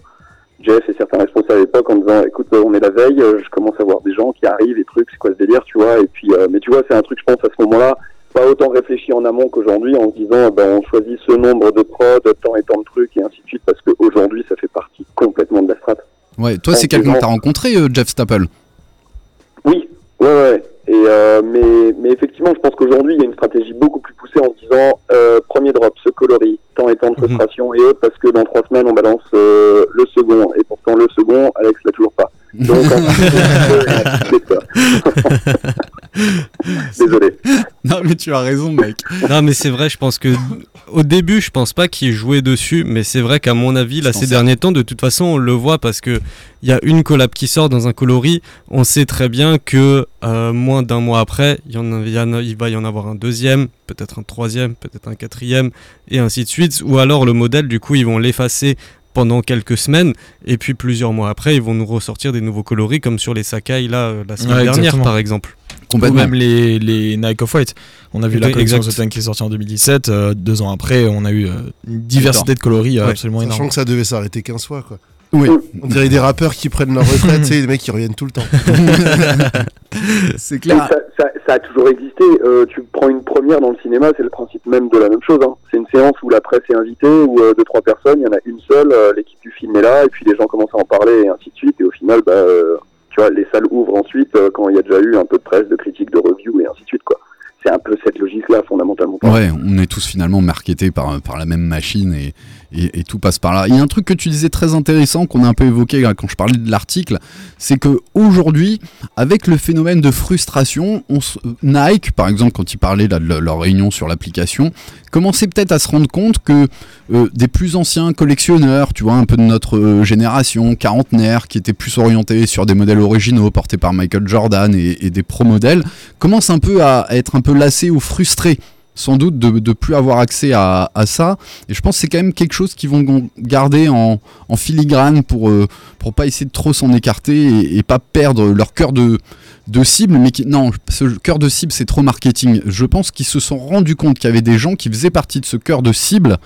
Jeff et certains responsables à l'époque en disant, écoute, euh, on est la veille, euh, je commence à voir des gens qui arrivent et trucs, c'est quoi ce délire, tu vois. Et puis, euh, mais tu vois, c'est un truc, je pense, à ce moment-là, pas autant réfléchi en amont qu'aujourd'hui en se disant, ben, on choisit ce nombre de prods, tant et tant de trucs et ainsi de suite, parce qu'aujourd'hui, ça fait partie complètement de la strate. Ouais, toi, c'est quelqu'un que t'as rencontré, euh, Jeff Staple? Oui, ouais, ouais. Et euh, mais, mais effectivement, je pense qu'aujourd'hui, il y a une stratégie beaucoup plus poussée en se disant euh, premier drop, ce coloris, temps et temps de frustration et autres, parce que dans trois semaines, on balance euh, le second. Et pourtant, le second, Alex l'a toujours pas. Donc, en fait, c'est ça. Désolé. Non, mais tu as raison, mec. Non, mais c'est vrai, je pense que au début, je pense pas qu'il jouait dessus, mais c'est vrai qu'à mon avis, là, ces derniers temps, de toute façon, on le voit parce que il y a une collab qui sort dans un coloris. On sait très bien que euh, moins d'un mois après, il y en a, il y en a- il va y en avoir un deuxième, peut-être un troisième, peut-être un quatrième, et ainsi de suite. Ou alors le modèle, du coup, ils vont l'effacer pendant quelques semaines et puis plusieurs mois après ils vont nous ressortir des nouveaux coloris comme sur les Sakai là euh, la semaine Ouais, dernière par exemple Ou même les, les Nike Off-White. On a vu la collection exact. The Tank qui est sortie en 2017. euh, deux ans après, on a eu euh, une diversité de coloris euh, Ouais. absolument Sachant énorme. que ça devait s'arrêter 15 fois, quoi. Oui. On dirait des rappeurs qui prennent leur retraite, tu sais, des mecs qui reviennent tout le temps. c'est Mais Ça, ça, ça a toujours existé. Euh, tu prends une première dans le cinéma, c'est le principe même de la même chose. hein. C'est une séance où la presse est invitée, où euh, deux trois personnes, il y en a une seule, euh, l'équipe du film est là, et puis les gens commencent à en parler et ainsi de suite. Et au final, bah, euh, tu vois, les salles ouvrent ensuite euh, quand il y a déjà eu un peu de presse, de critiques, de reviews et ainsi de suite. quoi. C'est un peu cette logique-là fondamentalement. Ouais, on est tous finalement marketés par, par la même machine et, et, tout passe par là. Il y a un truc que tu disais très intéressant qu'on a un peu évoqué quand je parlais de l'article, c'est que aujourd'hui, avec le phénomène de frustration, on Nike, par exemple, quand ils parlaient de leur- leur réunion sur l'application, commençait peut-être à se rendre compte que euh, des plus anciens collectionneurs, tu vois, un peu de notre euh, génération, quarantenaire, qui étaient plus orientés sur des modèles originaux portés par Michael Jordan et, et des pro modèles, commencent un peu à être un peu lassés ou frustrés sans doute de ne plus avoir accès à, à ça. Et je pense que c'est quand même quelque chose qu'ils vont garder en, en filigrane pour euh, pour pas essayer de trop s'en écarter et, et pas perdre leur cœur de, de cible. Mais non, ce cœur de cible, c'est trop marketing. Je pense qu'ils se sont rendus compte qu'il y avait des gens qui faisaient partie de ce cœur de cible,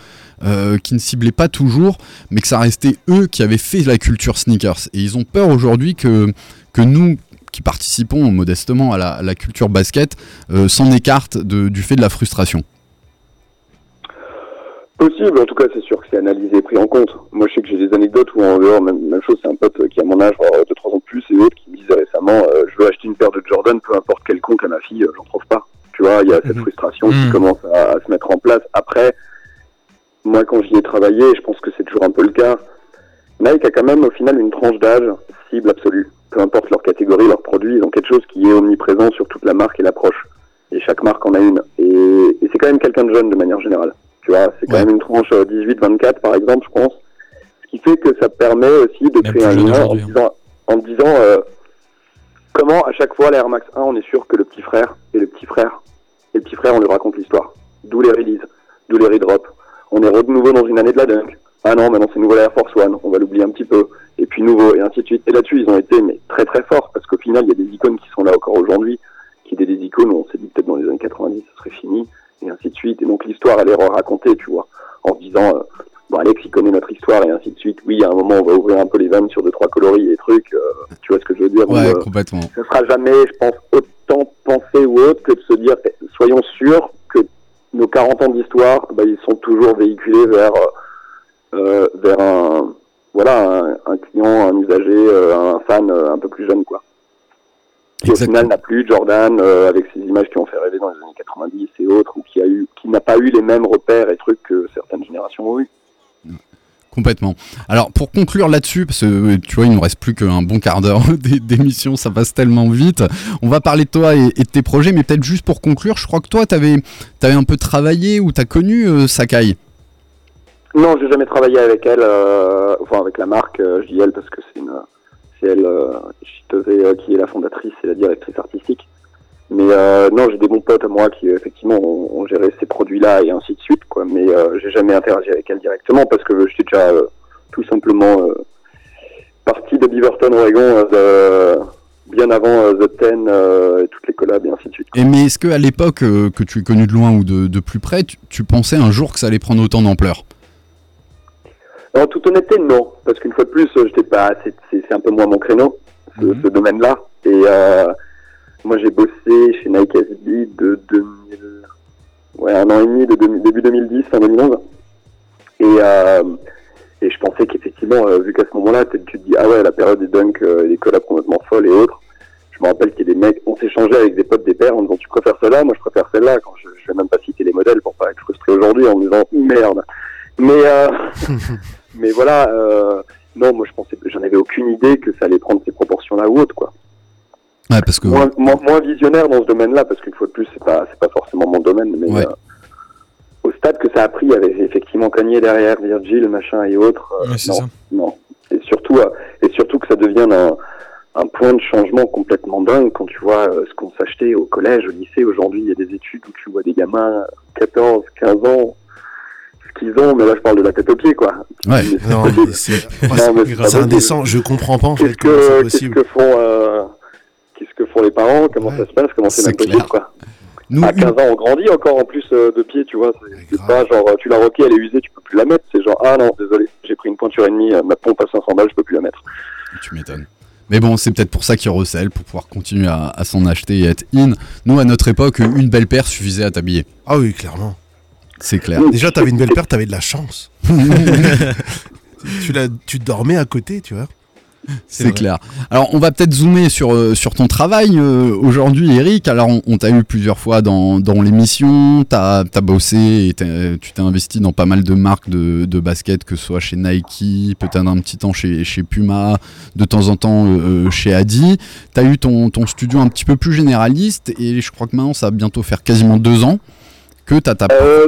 euh, qui ne ciblaient pas toujours, mais que ça restait eux qui avaient fait la culture sneakers. Et ils ont peur aujourd'hui que, que nous, qui participons modestement à la, à la culture basket, euh, s'en écartent de- du fait de la frustration. Possible, en tout cas, c'est sûr que c'est analysé et pris en compte. Moi, je sais que j'ai des anecdotes où, en dehors, même, même chose, c'est un pote qui a mon âge, voire 2-3 ans de plus, et autres, qui me disait récemment, euh, je veux acheter une paire de Jordan, peu importe quel compte à ma fille, euh, j'en trouve pas. Tu vois, il y a cette frustration qui Mhm. commence à, à se mettre en place. Après, moi, quand j'y ai travaillé, je pense que c'est toujours un peu le cas, Nike a quand même, au final, une tranche d'âge cible absolue. Peu importe leur catégorie, leurs produits, ils ont quelque chose qui est omniprésent sur toute la marque et l'approche. Et chaque marque en a une. Et, et c'est quand même quelqu'un de jeune de manière générale. Tu vois, c'est quand Ouais. même une tranche euh, 18-24 par exemple, je pense. Ce qui fait que ça permet aussi de Même créer un lien en hein. disant, en disant euh, comment à chaque fois la Air Max 1, on est sûr que le petit frère et le petit frère et le petit frère, on lui raconte l'histoire. D'où les releases, d'où les redrops. On est de nouveau dans une année de la dunk. Ah non, maintenant c'est nouveau la Air Force One, on va l'oublier un petit peu. Et puis nouveau, et ainsi de suite. Et là-dessus, ils ont été mais très très forts, parce qu'au final, il y a des icônes qui sont là encore aujourd'hui, qui étaient des icônes où on s'est dit peut-être dans les années 90, ce serait fini, et ainsi de suite. Et donc l'histoire, elle est racontée, tu vois, en se disant, euh, bon Alex, il connaît notre histoire, et ainsi de suite. Oui, à un moment, on va ouvrir un peu les vannes sur deux, trois coloris et trucs, euh, tu vois ce que je veux dire Ouais, euh, complètement. ce sera jamais, je pense, autant pensé ou autre que de se dire, eh, soyons sûrs que nos 40 ans d'histoire, bah, ils sont toujours véhiculés vers, vers un, voilà, un, un client, un usager, euh, un fan euh, un peu plus jeune, quoi. Qui au final n'a plus Jordan euh, avec ses images qui ont fait rêver dans les années 90 et autres, ou qui a eu, qui n'a pas eu les mêmes repères et trucs que certaines générations ont eu. Complètement. Alors pour conclure là-dessus, parce que tu vois, il nous reste plus qu'un bon quart d'heure d'é- d'émission, ça passe tellement vite. On va parler de toi et, et de tes projets, mais peut-être juste pour conclure, je crois que toi, tu avais, un peu travaillé ou tu as connu euh, Sakai. Non, j'ai jamais travaillé avec elle, euh, enfin avec la marque, euh, je dis elle parce que c'est une, c'est elle, euh, qui est la fondatrice et la directrice artistique. Mais non, j'ai des bons potes moi qui effectivement ont, géré ces produits-là et ainsi de suite, quoi. Mais j'ai jamais interagi avec elle directement parce que j'étais déjà tout simplement parti de Beaverton, Oregon, bien avant The Ten et toutes les collabs et ainsi de suite. Et mais est-ce que à l'époque que tu es connu de loin ou de, plus près, tu pensais un jour que ça allait prendre autant d'ampleur? En toute honnêteté, non, parce qu'une fois de plus, j'étais pas, c'est, un peu moins mon créneau, ce, ce domaine-là. Et euh, moi, j'ai bossé chez Nike SB de 2000, ouais, un an et demi, de début 2010, fin 2011. Et, euh, et je pensais qu'effectivement, euh, vu qu'à ce moment-là, tu te dis, ah ouais, la période des dunks, des collabs complètement folles et autres. Je me rappelle qu'il y a des mecs, on s'échangeait avec des potes des pères en disant, tu préfères celle-là, moi je préfère celle-là. Quand je, je vais même pas citer les modèles pour pas être frustré aujourd'hui en me disant, merde. Mais, euh, mais voilà, euh, non, moi je pensais, j'en avais aucune idée que ça allait prendre ces proportions-là ou autre, quoi. Ouais, parce que Moins, moins, moins visionnaire dans ce domaine-là, parce qu'une fois de plus, c'est pas, c'est pas forcément mon domaine, mais Ouais. euh, au stade que ça a pris, il y avait effectivement Kanye derrière, Virgil, machin et autres. euh, Ouais, c'est non, ça. non. Et surtout, euh, et surtout que ça devienne un, un point de changement complètement dingue quand tu vois euh, ce qu'on s'achetait au collège, au lycée. Aujourd'hui, il y a des études où tu vois des gamins 14, 15 ans, qu'ils ont, mais là je parle de la tête aux pieds, quoi. Ouais. Non, mais c'est possible. indécent. Je comprends pas en fait comment c'est que, qu'est-ce possible. que font, euh, qu'est-ce que font les parents, comment ça se passe, comment c'est C'est même possible, quoi. nous, À 15 ans, on grandit encore en plus euh, de pied, tu vois. C'est, c'est pas genre, euh, tu l'as roquée, elle est usée, tu peux plus la mettre. C'est genre, ah non, désolé, j'ai pris une pointure et demie, ma pompe à 500 balles, je peux plus la mettre. tu m'étonnes. Mais bon, c'est peut-être pour ça qu'ils recèlent, pour pouvoir continuer à, à s'en acheter et être in. Nous, à notre époque, une belle paire suffisait à t'habiller. Ah oui, clairement. C'est clair. Déjà, t'avais une belle paire, t'avais de la chance. tu, tu dormais à côté, tu vois. C'est clair. Alors, on va peut-être zoomer sur, euh, sur ton travail euh, aujourd'hui, Eric. Alors, on, on t'a eu plusieurs fois dans, dans l'émission, t'as as bossé et tu t'es investi dans pas mal de marques de, de basket, que ce soit chez Nike, peut-être un petit temps chez, chez Puma, de temps en temps euh, euh, chez Adi. T'as eu ton, ton studio un petit peu plus généraliste et je crois que maintenant, ça va bientôt faire quasiment deux ans que t'as ta... Euh,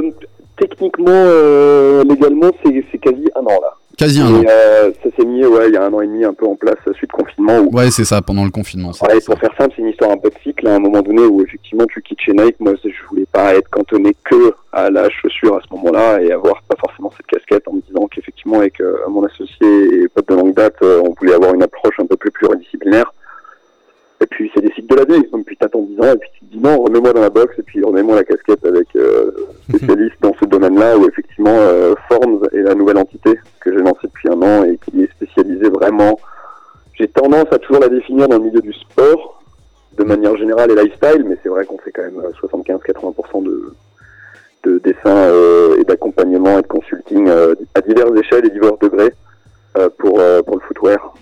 techniquement, euh, légalement, c'est, quasi un an là. Quasi un an. euh, ça s'est mis, ouais, il y a un an et demi, un peu en place suite confinement. Où, Ouais, c'est ça, pendant le confinement. ouais, pour faire simple, c'est une histoire un peu de cycle. À un moment donné où effectivement tu quittes chez Nike, moi je voulais pas être cantonné que à la chaussure à ce moment-là et avoir pas forcément cette casquette en me disant qu'effectivement avec euh, mon associé et pote de longue date, euh, on voulait avoir une approche un peu plus pluridisciplinaire. Et puis c'est des cycles de la vie, donc puis t'attends 10 ans et puis tu te dis non, remets-moi dans la boxe et puis remets-moi la casquette avec euh, spécialiste dans ce domaine-là où effectivement euh, Forms est la nouvelle entité que j'ai lancée depuis un an et qui est spécialisée vraiment. J'ai tendance à toujours la définir dans le milieu du sport de manière générale et lifestyle, mais c'est vrai qu'on fait quand même euh, 75-80% de, de dessins euh, et d'accompagnement et de consulting euh, à diverses échelles et divers degrés euh, pour, euh, pour le footwear.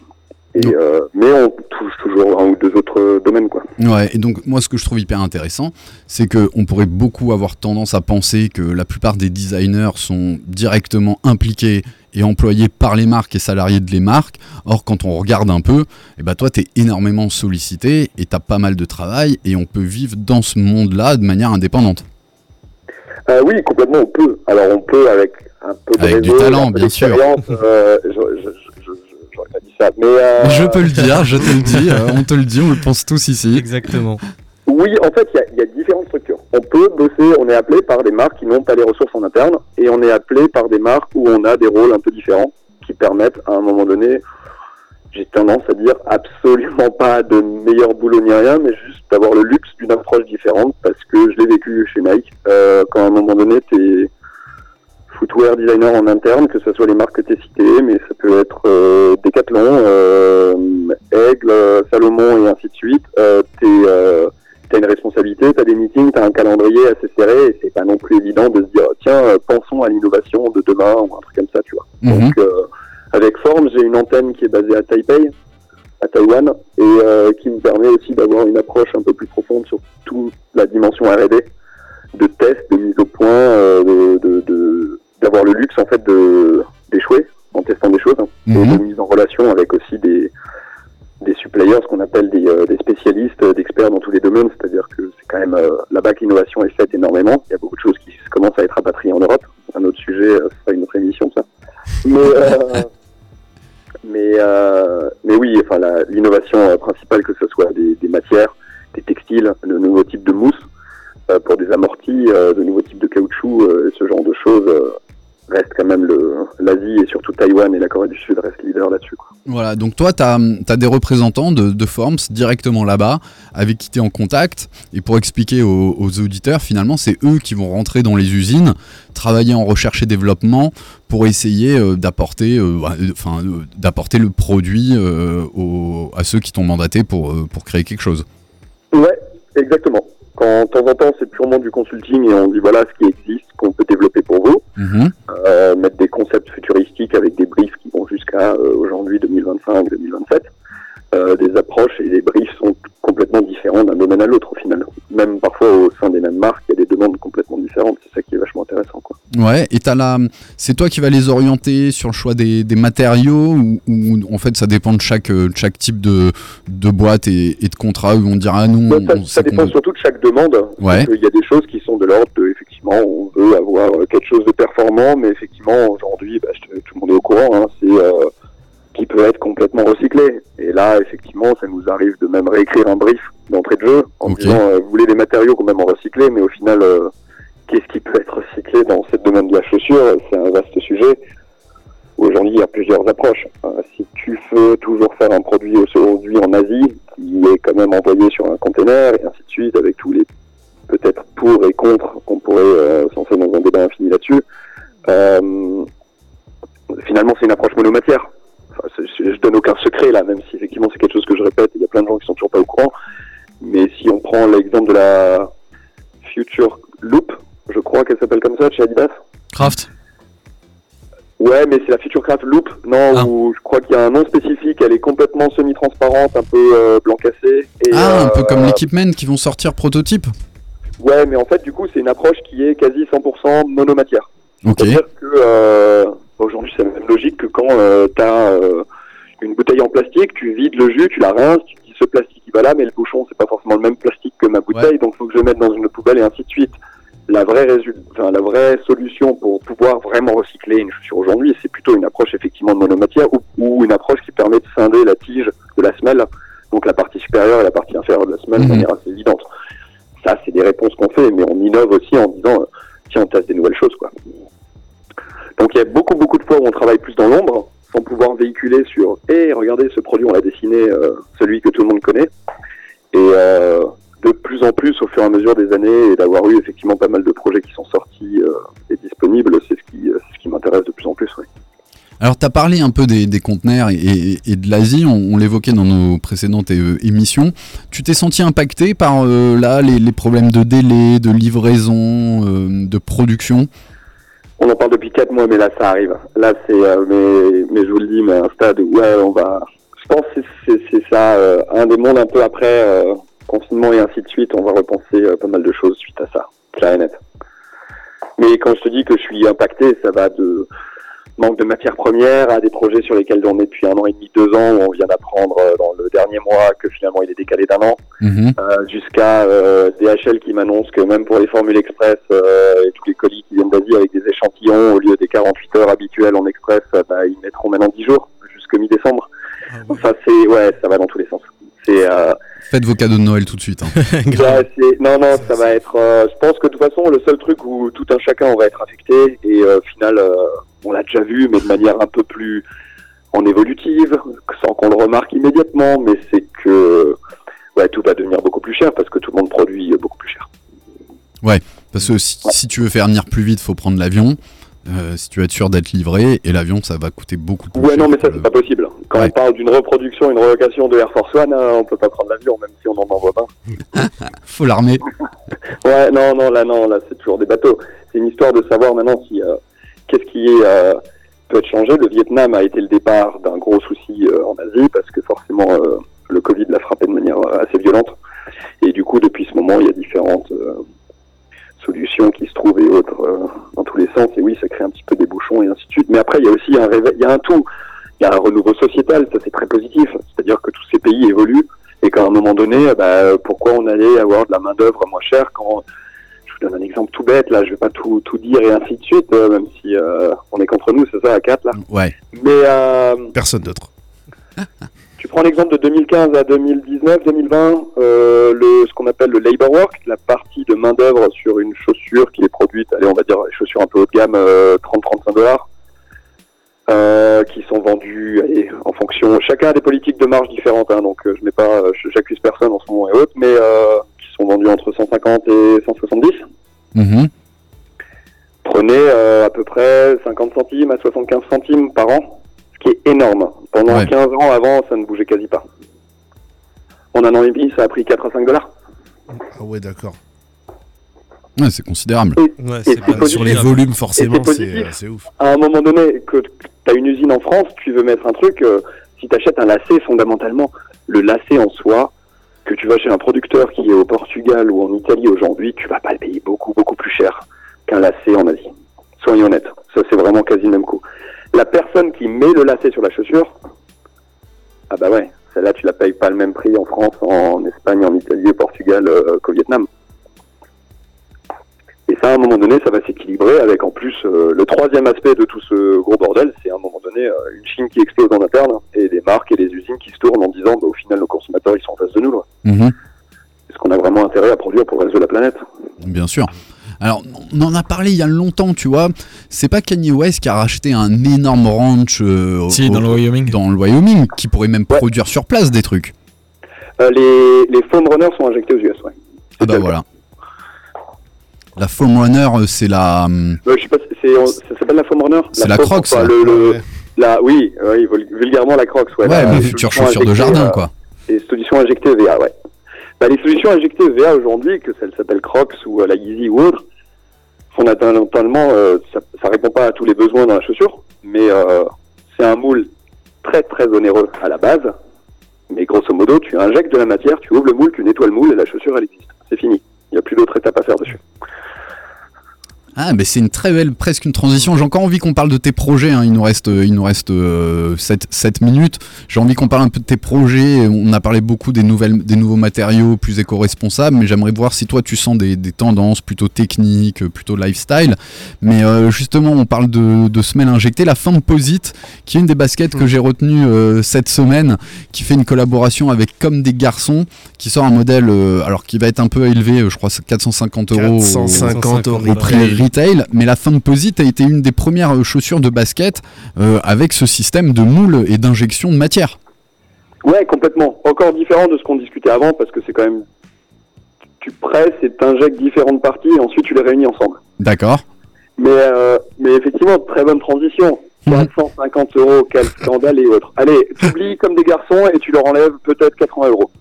Et, euh, mais on touche toujours un ou deux autres domaines, quoi. Ouais, et donc moi ce que je trouve hyper intéressant, c'est que on pourrait beaucoup avoir tendance à penser que la plupart des designers sont directement impliqués et employés par les marques et salariés de les marques. Or quand on regarde un peu, eh ben toi tu es énormément sollicité et tu as pas mal de travail et on peut vivre dans ce monde-là de manière indépendante. Euh, oui, complètement, on peut. Alors on peut avec un peu de Avec du talent, bien sûr. Euh, je, je, pas dit ça, mais euh, Je peux le dire, je te le dis, euh, on te le dit, on le pense tous ici. Exactement. Oui, en fait, il y a- il y, a différentes structures. On peut bosser, on est appelé par des marques qui n'ont pas les ressources en interne, et on est appelé par des marques où on a des rôles un peu différents qui permettent, à un moment donné, j'ai tendance à dire absolument pas de meilleur boulot ni rien, mais juste d'avoir le luxe d'une approche différente, parce que je l'ai vécu chez Nike, euh, quand à un moment donné, t'es footwear designer en interne, que ce soit les marques que tu as citées, mais ça peut être euh, Decathlon, euh, Aigle, Salomon et ainsi de suite. Euh, euh, t'as une responsabilité, t'as des meetings, t'as un calendrier assez serré et c'est pas non plus évident de se dire tiens, euh, pensons à l'innovation de demain ou un truc comme ça, tu vois. Mhm. Donc euh, avec Form, j'ai une antenne qui est basée à Taipei, à Taïwan, et euh, qui me permet aussi d'avoir une approche un peu plus profonde sur toute la dimension R&D, de tests, de mise au point, euh, de, de- de- d'avoir le luxe en fait de d'échouer en testant des choses hein, Mhm. et de mise en relation avec aussi des des supplayers, ce qu'on appelle des, euh, des spécialistes, euh, d'experts dans tous les domaines. C'est-à-dire que c'est quand même euh, là-bas que l'innovation est faite énormément. Il y a beaucoup de choses qui commencent à être rapatriées en Europe. Un autre sujet, euh, ce sera une autre émission, ça. Mais euh, mais euh, mais oui, enfin l'innovation principale, que ce soit des, des matières, des textiles, de nouveaux types de mousse euh, pour des amortis, euh, de nouveaux types de caoutchouc, euh, ce genre de choses euh, reste quand même l'Asie et surtout Taïwan et la Corée du Sud restent leaders là-dessus. Voilà, donc toi, tu as, des représentants de, de Forms directement là-bas, avec qui tu es en contact. Et pour expliquer aux, aux auditeurs, finalement, c'est eux qui vont rentrer dans les usines, travailler en recherche et développement pour essayer euh, d'apporter euh, bah, euh, enfin, euh, d'apporter le produit aux- à ceux qui t'ont mandaté pour, pour créer quelque chose. Ouais, exactement. Quand de temps en temps c'est purement du consulting et on dit voilà ce qui existe, qu'on peut développer pour vous, Mhm. euh, mettre des concepts futuristiques avec des briefs qui vont jusqu'à euh, aujourd'hui 2025-2027. Euh, des approches et des briefs sont complètement différents d'un domaine à l'autre au final. Même parfois au sein des mêmes marques, il y a des demandes complètement différentes. C'est ça qui est vachement intéressant. Quoi. Ouais, et t'as la... c'est toi qui vas les orienter sur le choix des, des matériaux ou, ou en fait ça dépend de chaque, euh, de chaque type de, de boîte et, et de contrat où on dira nous on, ça, on dépend surtout de chaque demande. Ouais. Il y a des choses qui sont de l'ordre de, effectivement, on veut avoir euh, quelque chose de performant, mais effectivement, aujourd'hui, bah, tout le monde est au courant, hein, c'est euh, qui peut être complètement recyclé. Et là, effectivement, ça nous arrive de même réécrire un brief d'entrée de jeu en disant, euh, vous voulez des matériaux quand même en recyclé, mais au final, euh, qu'est-ce qui peut être recyclé dans ce domaine de la chaussure C'est un vaste sujet. Aujourd'hui, il y a plusieurs approches. Euh, si tu veux toujours faire un produit aujourd'hui en Asie, qui est quand même envoyé sur un container, et ainsi de suite, avec tous les peut-être pour et contre qu'on pourrait euh, s'en faire dans un débat infini là-dessus, euh, finalement, c'est une approche monomatière. Je donne aucun secret là, même si effectivement c'est quelque chose que je répète, il y a plein de gens qui sont toujours pas au courant. Mais si on prend l'exemple de la Future Loop, je crois qu'elle s'appelle comme ça chez Adidas. Craft Ouais, mais c'est la Future Craft Loop, non, où je crois qu'il y a un nom spécifique, elle est complètement semi-transparente, un peu euh, blanc cassé. Et, Ah, un peu euh, comme l'équipement qui vont sortir prototype Ouais, mais en fait, du coup, c'est une approche qui est quasi 100% monomatière. Ok. C'est-à-dire que euh, aujourd'hui, c'est la même logique que quand tu as une bouteille en plastique, tu vides le jus, tu la rinces, tu dis ce plastique il va là, mais le bouchon, c'est pas forcément le même plastique que ma bouteille, donc il faut que je le mette dans une poubelle et ainsi de suite. La vraie, enfin, la vraie solution pour pouvoir vraiment recycler une chaussure aujourd'hui, c'est plutôt une approche effectivement de monomatière ou, ou une approche qui permet de scinder la tige de la semelle, donc la partie supérieure et la partie inférieure de la semelle de manière assez évidente. Ça, c'est des réponses qu'on fait, mais on innove aussi en disant, euh, tiens, on teste des nouvelles choses, quoi. Donc il y a beaucoup, beaucoup de fois où on travaille plus dans l'ombre, sans pouvoir véhiculer sur, hé, regardez, ce produit, on l'a dessiné, euh, celui que tout le monde connaît. Et euh, de plus en plus, au fur et à mesure des années, et d'avoir eu effectivement pas mal de projets qui sont sortis euh, et disponibles, c'est ce qui, euh, c'est ce qui m'intéresse de plus en plus, oui. Alors, tu as parlé un peu des, des conteneurs et, et- et de l'Asie, on, on l'évoquait dans nos précédentes euh, émissions. Tu t'es senti impacté par euh, là les, les problèmes de délai, de livraison, de production? On en parle depuis 4 mois, mais là, ça arrive. Là, c'est, mais, mais je vous le dis, mais un stade où, ouais, on va. Je pense que c'est, ça, un des mondes un peu après confinement et ainsi de suite. On va repenser euh, pas mal de choses suite à ça, clair et net. Mais quand je te dis que je suis impacté, ça va de manque de matières premières à des projets sur lesquels on est depuis un an et demi, deux ans, où on vient d'apprendre euh, dans le dernier mois que finalement il est décalé d'un an Mhm. euh, jusqu'à euh, DHL qui m'annonce que même pour les formules express euh, et tous les colis qui viennent d'Asie avec des échantillons au lieu des 48 heures habituelles en express, euh, bah, ils mettront maintenant 10 jours jusqu'à mi-décembre. Enfin c'est ouais, ça va dans tous les sens. C'est euh, Faites vos cadeaux de Noël tout de suite. hein. non non, ça va être. euh, je pense que de toute façon le seul truc où tout un chacun on va être affecté et euh, au final euh, on l'a déjà vu mais de manière un peu plus en évolutive, sans qu'on le remarque immédiatement, mais c'est que ouais tout va devenir beaucoup plus cher parce que tout le monde produit beaucoup plus cher. Ouais, parce que si, si tu veux faire venir plus vite, faut prendre l'avion. Euh, si tu veux être sûr d'être livré, et l'avion, ça va coûter beaucoup plus Ouais, cher non, mais ça, le- c'est pas possible. Quand on parle d'une reproduction, une relocation de Air Force One, hein, on peut pas prendre l'avion, même si on en envoie pas. Faut l'armer. Ouais, non, non, là, non, là, c'est toujours des bateaux. C'est une histoire de savoir maintenant si euh, qu'est-ce qui est euh, peut être changé. Le Vietnam a été le départ d'un gros souci euh, en Asie parce que forcément le Covid l'a frappé de manière assez violente. Et du coup, depuis ce moment, il y a différentes solutions qui se trouvent et autres euh, dans tous les sens. Et oui, ça crée un petit peu des bouchons et ainsi de suite. Mais après, il y a aussi un réveil, il y a un tout. Il y a un renouveau sociétal, ça c'est très positif. C'est-à-dire que tous ces pays évoluent et qu'à un moment donné, bah, pourquoi on allait avoir de la main d'œuvre moins chère quand je vous donne un exemple tout bête, là, je vais pas tout, tout dire et ainsi de suite, euh, même si euh, on est contre nous, c'est ça, à 4 là. Ouais. Mais euh, Personne d'autre. tu prends l'exemple de 2015 à 2019, 2020, euh, le, ce qu'on appelle le labor work, la partie de main d'œuvre sur une chaussure qui est produite, allez, on va dire les chaussures un peu haut de gamme, euh, 30-35 dollars, euh, qui sont vendues allez, en fonction. Chacun a des politiques de marge différentes, hein, donc euh, je mets pas, euh, j'accuse personne en ce moment et autres, mais euh, qui sont vendues entre 150 et 170. Mhm. Prenez euh, à peu près 50 centimes à 75 centimes par an, ce qui est énorme. Pendant Ouais. 15 ans avant, ça ne bougeait quasi pas. En un an et demi, ça a pris 4 à 5 dollars. Ah ouais, d'accord. Ouais, c'est considérable. Ouais, Et c'est c'est pas. Sur les volumes, forcément, Et c'est ouf. À un moment donné, que tu as une usine en France, tu veux mettre un truc, euh, si tu achètes un lacet, fondamentalement, le lacet en soi, que tu vas chez un producteur qui est au Portugal ou en Italie aujourd'hui, tu vas pas le payer beaucoup, beaucoup plus cher qu'un lacet en Asie. Soyons honnêtes, ça c'est vraiment quasi le même coût. La personne qui met le lacet sur la chaussure, ah bah ouais, celle-là tu la payes pas le même prix en France, en Espagne, en Italie, au Portugal euh, qu'au Vietnam. Et ça, à un moment donné, ça va s'équilibrer avec en plus euh, le troisième aspect de tout ce gros bordel, c'est à un moment donné euh, une Chine qui explose en interne et des marques et des usines qui se tournent en disant bah, au final nos consommateurs ils sont en face de nous. Mhm. Est-ce qu'on a vraiment intérêt à produire pour le reste de la planète? Bien sûr. Alors, on en a parlé il y a longtemps, tu vois. C'est pas Kanye West qui a racheté un énorme ranch euh, au- Si, dans le Wyoming. dans le Wyoming, qui pourrait même produire sur place des trucs. Euh, les, les foam runners sont injectés aux US, ouais. Ah bah voilà. La Foam Runner, euh, c'est la. Euh, je sais pas, si c'est, on- ça s'appelle la foam runner? C'est la foam, Crocs, enfin, ça. le, le- Ouais. la, oui, oui, vul- vulgairement la Crocs, ouais. Ouais, la mais solution futures chaussures de injectée, jardin, euh, quoi. Les solutions injectées VA, ouais. Bah, les solutions injectées VA aujourd'hui, que celles s'appellent Crocs ou euh, la Yeezy ou autre, fondamentalement, euh, ça, ça répond pas à tous les besoins dans la chaussure, mais euh, c'est un moule très très onéreux à la base. Mais grosso modo, tu injectes de la matière, tu ouvres le moule, tu nettoies le moule et la chaussure elle existe. C'est fini. Il n'y a plus d'autre étape à faire dessus. Ah, mais c'est une très belle, presque une transition. J'ai encore envie qu'on parle de tes projets. hein. Il nous reste, il nous reste 7, minutes. J'ai envie qu'on parle un peu de tes projets. On a parlé beaucoup des, nouvelles, des nouveaux matériaux plus éco-responsables, mais j'aimerais voir si toi tu sens des, des tendances plutôt techniques, euh, plutôt lifestyle. Mais euh, justement, on parle de, de semelles injectées. La Composite, qui est une des baskets que j'ai retenues euh, cette semaine, qui fait une collaboration avec Comme des garçons, qui sort un modèle, euh, alors qui va être un peu élevé, euh, je crois, c'est 450 euros. au- 450 euros au prix retail, mais la Composite a été une des premières euh, chaussures de basket euh, avec ce système de moule et d'injection de matière. Ouais, complètement. Encore différent de ce qu'on discutait avant, parce que c'est quand même. Tu presses et t'injectes différentes parties et ensuite tu les réunis ensemble. D'accord Mais, euh, mais effectivement, très bonne transition. Mhm. 450 euros, quel scandale et autres. Allez, t'oublies comme des garçons et tu leur enlèves peut-être 80 euros.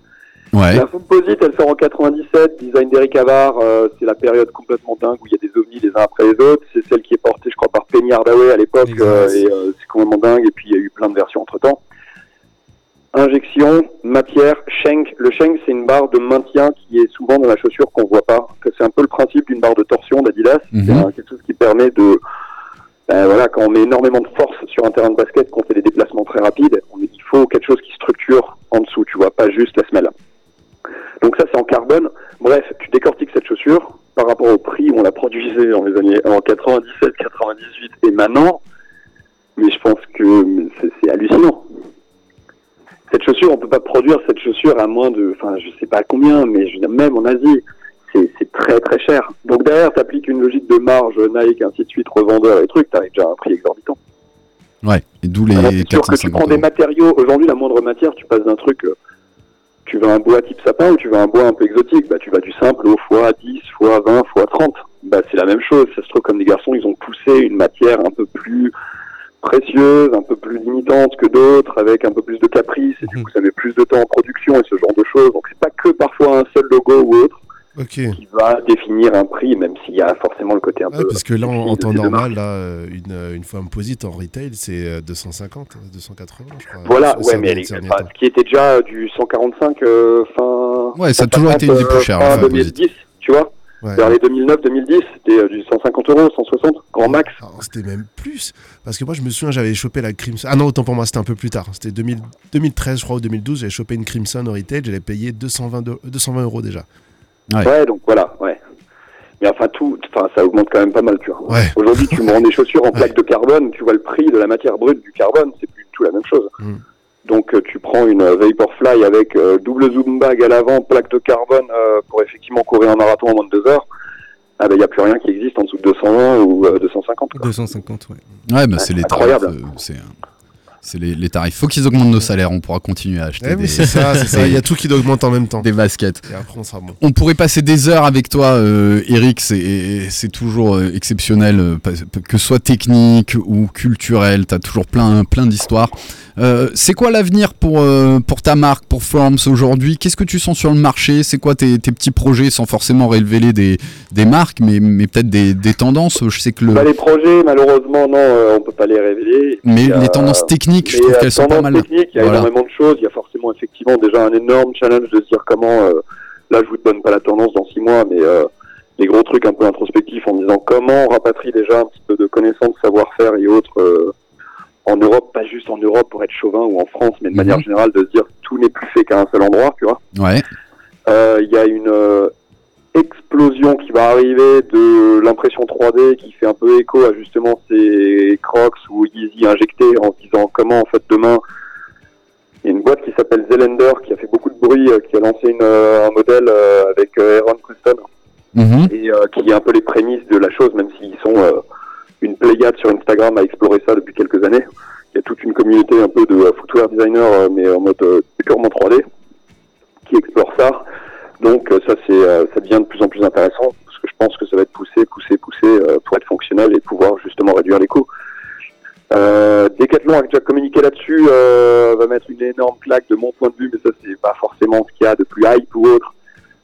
Ouais. La Composite, elle sort en 97, design d'Eric Havard, euh, c'est la période complètement dingue où il y a des ovnis les uns après les autres. C'est celle qui est portée, je crois, par Penny Hardaway à l'époque, euh, et euh, c'est complètement dingue. Et puis il y a eu plein de versions entre temps. Injection, matière, shank. Le shank, c'est une barre de maintien qui est souvent dans la chaussure qu'on voit pas. C'est un peu le principe d'une barre de torsion d'Adidas. Mhm. C'est quelque chose qui permet de, ben voilà, quand on met énormément de force sur un terrain de basket, qu'on fait des déplacements très rapides, on- il faut quelque chose qui structure en dessous, tu vois, pas juste la semelle. Donc ça, c'est en carbone. Bref, tu décortiques cette chaussure par rapport au prix où on la produisait en les années en 97, 98 et maintenant. Mais je pense que c'est hallucinant. Cette chaussure, on peut pas produire cette chaussure à moins de, enfin, je sais pas combien, mais je veux dire, même en Asie, c'est très très cher. Donc derrière, tu appliques une logique de marge, Nike, ainsi de suite, revendeur et trucs, t'arrives déjà à un prix exorbitant. Ouais. Et d'où les c'est sûr que tu 450 prends des matériaux, aujourd'hui la moindre matière, tu passes d'un truc, euh, tu veux un bois type sapin ou tu veux un bois un peu exotique, bah tu vas du simple au fois 10, fois 20, fois 30. Bah c'est la même chose, ça se trouve comme des garçons, ils ont poussé une matière un peu plus précieuse, un peu plus limitante que d'autres, avec un peu plus de caprice, et du coup ça met plus de temps en production et ce genre de choses. Donc c'est pas que parfois un seul logo ou autre Ok. qui va définir un prix, même s'il y a forcément le côté un Ouais, peu... parce que là, en, temps normal, là, euh, une, euh, une femme posite en retail, c'est euh, 250, 280, je crois. Voilà, ouais, mais elle est, enfin, ce qui était déjà du 145 euh, fin. Ouais, ça a toujours 150, été une des plus chères, fin la Composite. 2010, tu vois. Ouais. Vers les 2009-2010, c'était euh, du 150 euros, 160, grand max. Ah, C'était même plus. Parce que moi, je me souviens, j'avais chopé la Crimson. Ah non, autant pour moi, c'était un peu plus tard. C'était 2000 2013, je crois, ou 2012. J'avais chopé une Crimson au retail. J'avais payé 220, de- 220 euros déjà. Ouais. donc voilà, ouais. Mais enfin, tout, enfin, ça augmente quand même pas mal, tu vois. Ouais. Aujourd'hui, tu me rends des chaussures en plaque de carbone, tu vois le prix de la matière brute du carbone, c'est plus du tout la même chose. Mm. Donc, euh, tu prends une euh, Vaporfly avec euh, double zoom bag à l'avant, plaque de carbone euh, pour effectivement courir un marathon en moins de deux heures. Ah ben, il n'y a plus rien qui existe en dessous de 220 ou euh, 250. quoi. 250, ouais. Ouais, bah c'est les tarifs. Incroyable. euh, c'est c'est les, les tarifs. Faut qu'ils augmentent nos salaires, on pourra continuer à acheter des, c'est ça, c'est ça. Il y a tout qui augmente en même temps. des baskets. Et après, on sera bon. On pourrait passer des heures avec toi, euh, Eric. C'est c'est toujours euh, exceptionnel, euh, que ce soit technique ou culturel. T'as toujours plein, plein d'histoires. Euh, c'est quoi l'avenir pour, euh, pour ta marque, pour Forms aujourd'hui? Qu'est-ce que tu sens sur le marché? C'est quoi tes, tes petits projets, sans forcément révéler des, des marques, mais, mais peut-être des, des tendances? Je sais que le, Bah, les projets, malheureusement, non, euh, on peut pas les révéler. mais les tendances techniques, je Mais, trouve euh, qu'elles sont pas tendance mal. technique, il y a Voilà. énormément de choses. Il y a forcément effectivement déjà un énorme challenge de se dire comment. euh, là, je vous donne pas la tendance dans six mois, mais euh, les gros trucs un peu introspectifs en disant comment on rapatrie déjà un petit peu de connaissances, savoir-faire et autres euh, en Europe, pas juste en Europe pour être chauvin ou en France, mais de Mhm. manière générale de se dire tout n'est plus fait qu'à un seul endroit, tu vois. Ouais. Il y a une explosion qui va arriver de l'impression 3D qui fait un peu écho à justement ces Crocs ou Yeezy injectés en se disant comment en fait demain il y a une boîte qui s'appelle Zellender qui a fait beaucoup de bruit, euh, qui a lancé une, euh, un modèle euh, avec Aaron Preston Mhm. et qui est un peu les prémices de la chose, même s'ils sont une pléiade sur Instagram à explorer ça depuis quelques années. Il y a toute une communauté un peu de footwear designers, euh, mais en mode purement 3D, qui explore ça. Donc euh, ça, c'est, euh, ça devient de plus en plus intéressant, parce que je pense que ça va être poussé, poussé, poussé euh, pour être fonctionnel et pouvoir justement réduire les coûts. Euh, Decathlon a déjà communiqué là-dessus, euh, va mettre une énorme claque de mon point de vue, mais ça c'est pas forcément ce qu'il y a de plus hype ou autre,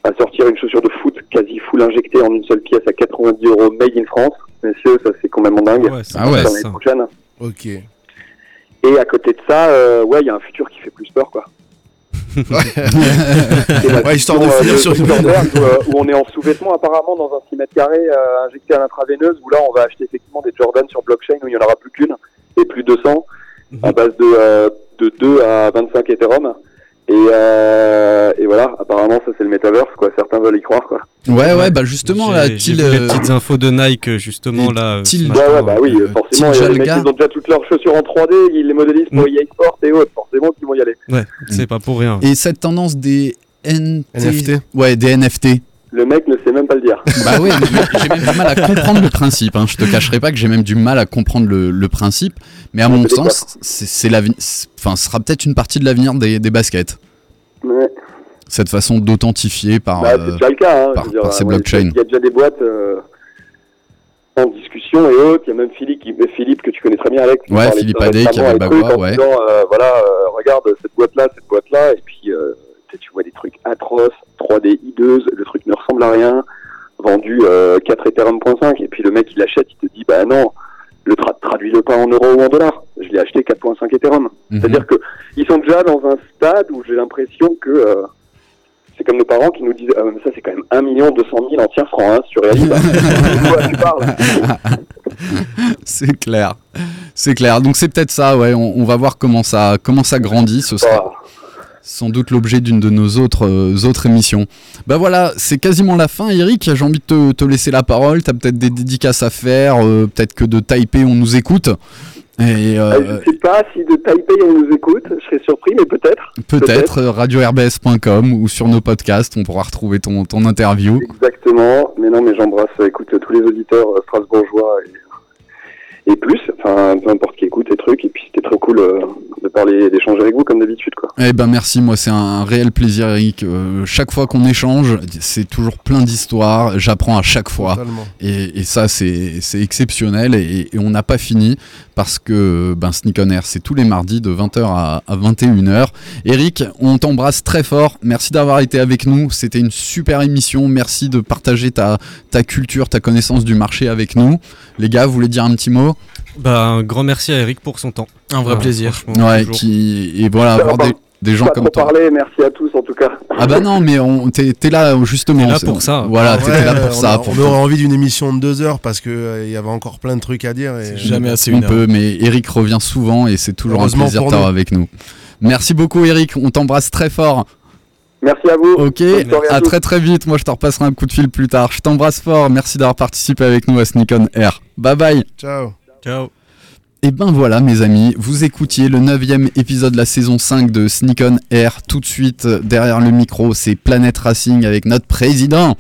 à sortir une chaussure de foot quasi full injectée en une seule pièce à 90 euros made in France. Messieurs, ça c'est complètement dingue. Ouais, c'est Ah ouais, ça. l'année prochaine. Ok. Et à côté de ça, euh, ouais, il y a un futur qui fait plus peur, quoi. La Ouais, histoire de finir euh, sur une où, euh, où on est en sous-vêtements apparemment dans un 6 mètres carrés euh, injecté à l'intraveineuse, où là on va acheter effectivement des Jordan sur blockchain où il n'y en aura plus qu'une et plus 200 à base de, de 2 à 25 Ethereum. Et, euh, et voilà, apparemment ça c'est le metaverse, quoi. Certains veulent y croire, quoi. Ouais, ouais, bah justement, là, vu les euh, petites infos de Nike, euh, justement, là. euh, ce Ouais, ouais, bah oui, euh, forcément, les mecs, ils ont déjà toutes leurs chaussures en 3D, ils les modélisent pour EA Sport et autres, forcément qu'ils vont y aller. Ouais, c'est pas pour rien. Et cette tendance des NT... NFT. Ouais, des NFT. Le mec ne sait même pas le dire. Bah mais j'ai même du mal à comprendre le principe. Hein. Je te cacherai pas que j'ai même du mal à comprendre le, le principe. Mais à mon sens, c'est Enfin, ce sera peut-être une partie de l'avenir des, des baskets. Ouais. Cette façon d'authentifier par. Bah, euh, le cas. Hein, par- dire, ces ouais, blockchains. Il y a déjà des boîtes euh, en discussion et autres. Il y a même Philippe, que tu connais très bien, Alex. qui Ouais, Philippe Adé, qui avait Bagua, ouais. disant, euh, voilà, euh, regarde cette boîte-là, cette boîte-là, et puis tu vois des trucs atroces, 3D hideuses, le truc ne ressemble à rien, vendu euh, 4 Ethereum.5, et puis le mec il l'achète, il te dit, bah non, le tra traduis-le pas en euros ou en dollars. Je l'ai acheté 4.5 Ethereum. mhm. C'est-à-dire que ils sont déjà dans un stade où j'ai l'impression que euh, c'est comme nos parents qui nous disent ah, mais ça c'est quand même 1 million 200 000 entiers francs, hein, quoi tu parles C'est clair. C'est clair. Donc c'est peut-être ça, ouais. On, on va voir comment ça, comment ça grandit. Ce sera Ah, sans doute l'objet d'une de nos autres, euh, autres émissions. Bah voilà, c'est quasiment la fin, Eric. J'ai envie de te, te laisser la parole. T'as peut-être des dédicaces à faire. euh, peut-être que de Taipei, on nous écoute. Et euh, Euh, Je sais pas si de Taipei on nous écoute, je serais surpris, mais peut-être. peut-être euh, radio-rbs.com ou sur nos podcasts, on pourra retrouver ton, ton interview. Exactement. Mais non, mais j'embrasse, écoute, tous les auditeurs strasbourgeois et, et plus, enfin peu importe qui écoute les trucs. Et puis c'était très cool euh, de parler, d'échanger avec vous comme d'habitude, quoi. Eh ben merci, moi c'est un réel plaisir Eric. Euh, chaque fois qu'on échange, c'est toujours plein d'histoires, j'apprends à chaque fois. Totalement. Et, et ça c'est c'est exceptionnel et, et on n'a pas fini parce que ben, Sneak on Air c'est tous les mardis de 20h à, à 21h. Eric, on t'embrasse très fort, merci d'avoir été avec nous, c'était une super émission, merci de partager ta, ta culture, ta connaissance du marché avec nous. Les gars, vous voulez dire un petit mot? Bah, un grand merci à Eric pour son temps. Un vrai plaisir. Ouais, qui et voilà, avoir des, des gens Pas comme toi. parler, merci à tous en tout cas. Ah bah non, mais on t'es t'es là justement. T'es là pour ça. Voilà, Ouais, t'étais là pour on ça. a- pour on aurait envie d'une émission de deux heures parce que euh, il y avait encore plein de trucs à dire. Et... Jamais assez on une heure. peut, mais Eric revient souvent et c'est toujours un plaisir de pour t'avoir nous. avec nous. Merci beaucoup Eric, on t'embrasse très fort. Merci à vous. Ok, à à très très vite. Moi je te repasserai un coup de fil plus tard. Je t'embrasse fort. Merci d'avoir participé avec nous à Sneak on Air. Bye bye. Ciao. Ciao. Et ben voilà mes amis, vous écoutiez le 9 épisode de la saison 5 de Sneak on Air. Tout de suite derrière le micro, c'est Planète Racing avec notre président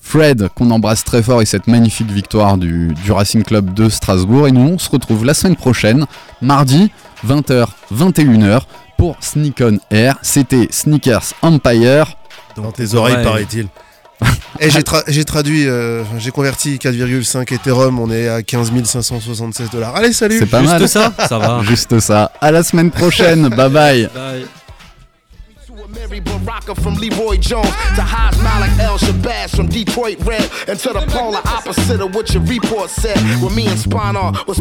Fred, qu'on embrasse très fort et cette magnifique victoire du, du Racing Club de Strasbourg. Et nous on se retrouve la semaine prochaine, mardi, 20h, 21h pour Sneak on Air. C'était Sneakers Empire. Dans tes oreilles, Ouais. paraît-il. Et j'ai tra- j'ai traduit, euh, j'ai converti 4,5 Ethereum, on est à 15 576 dollars. Allez, salut C'est pas Juste mal. ça Ça va. Juste ça. À la semaine prochaine. bye bye. Bye. To a Mary Baraka from Leroy Jones to Haas Malik El Shabazz from Detroit Red and to the polar opposite of what your report said when me and Spawn was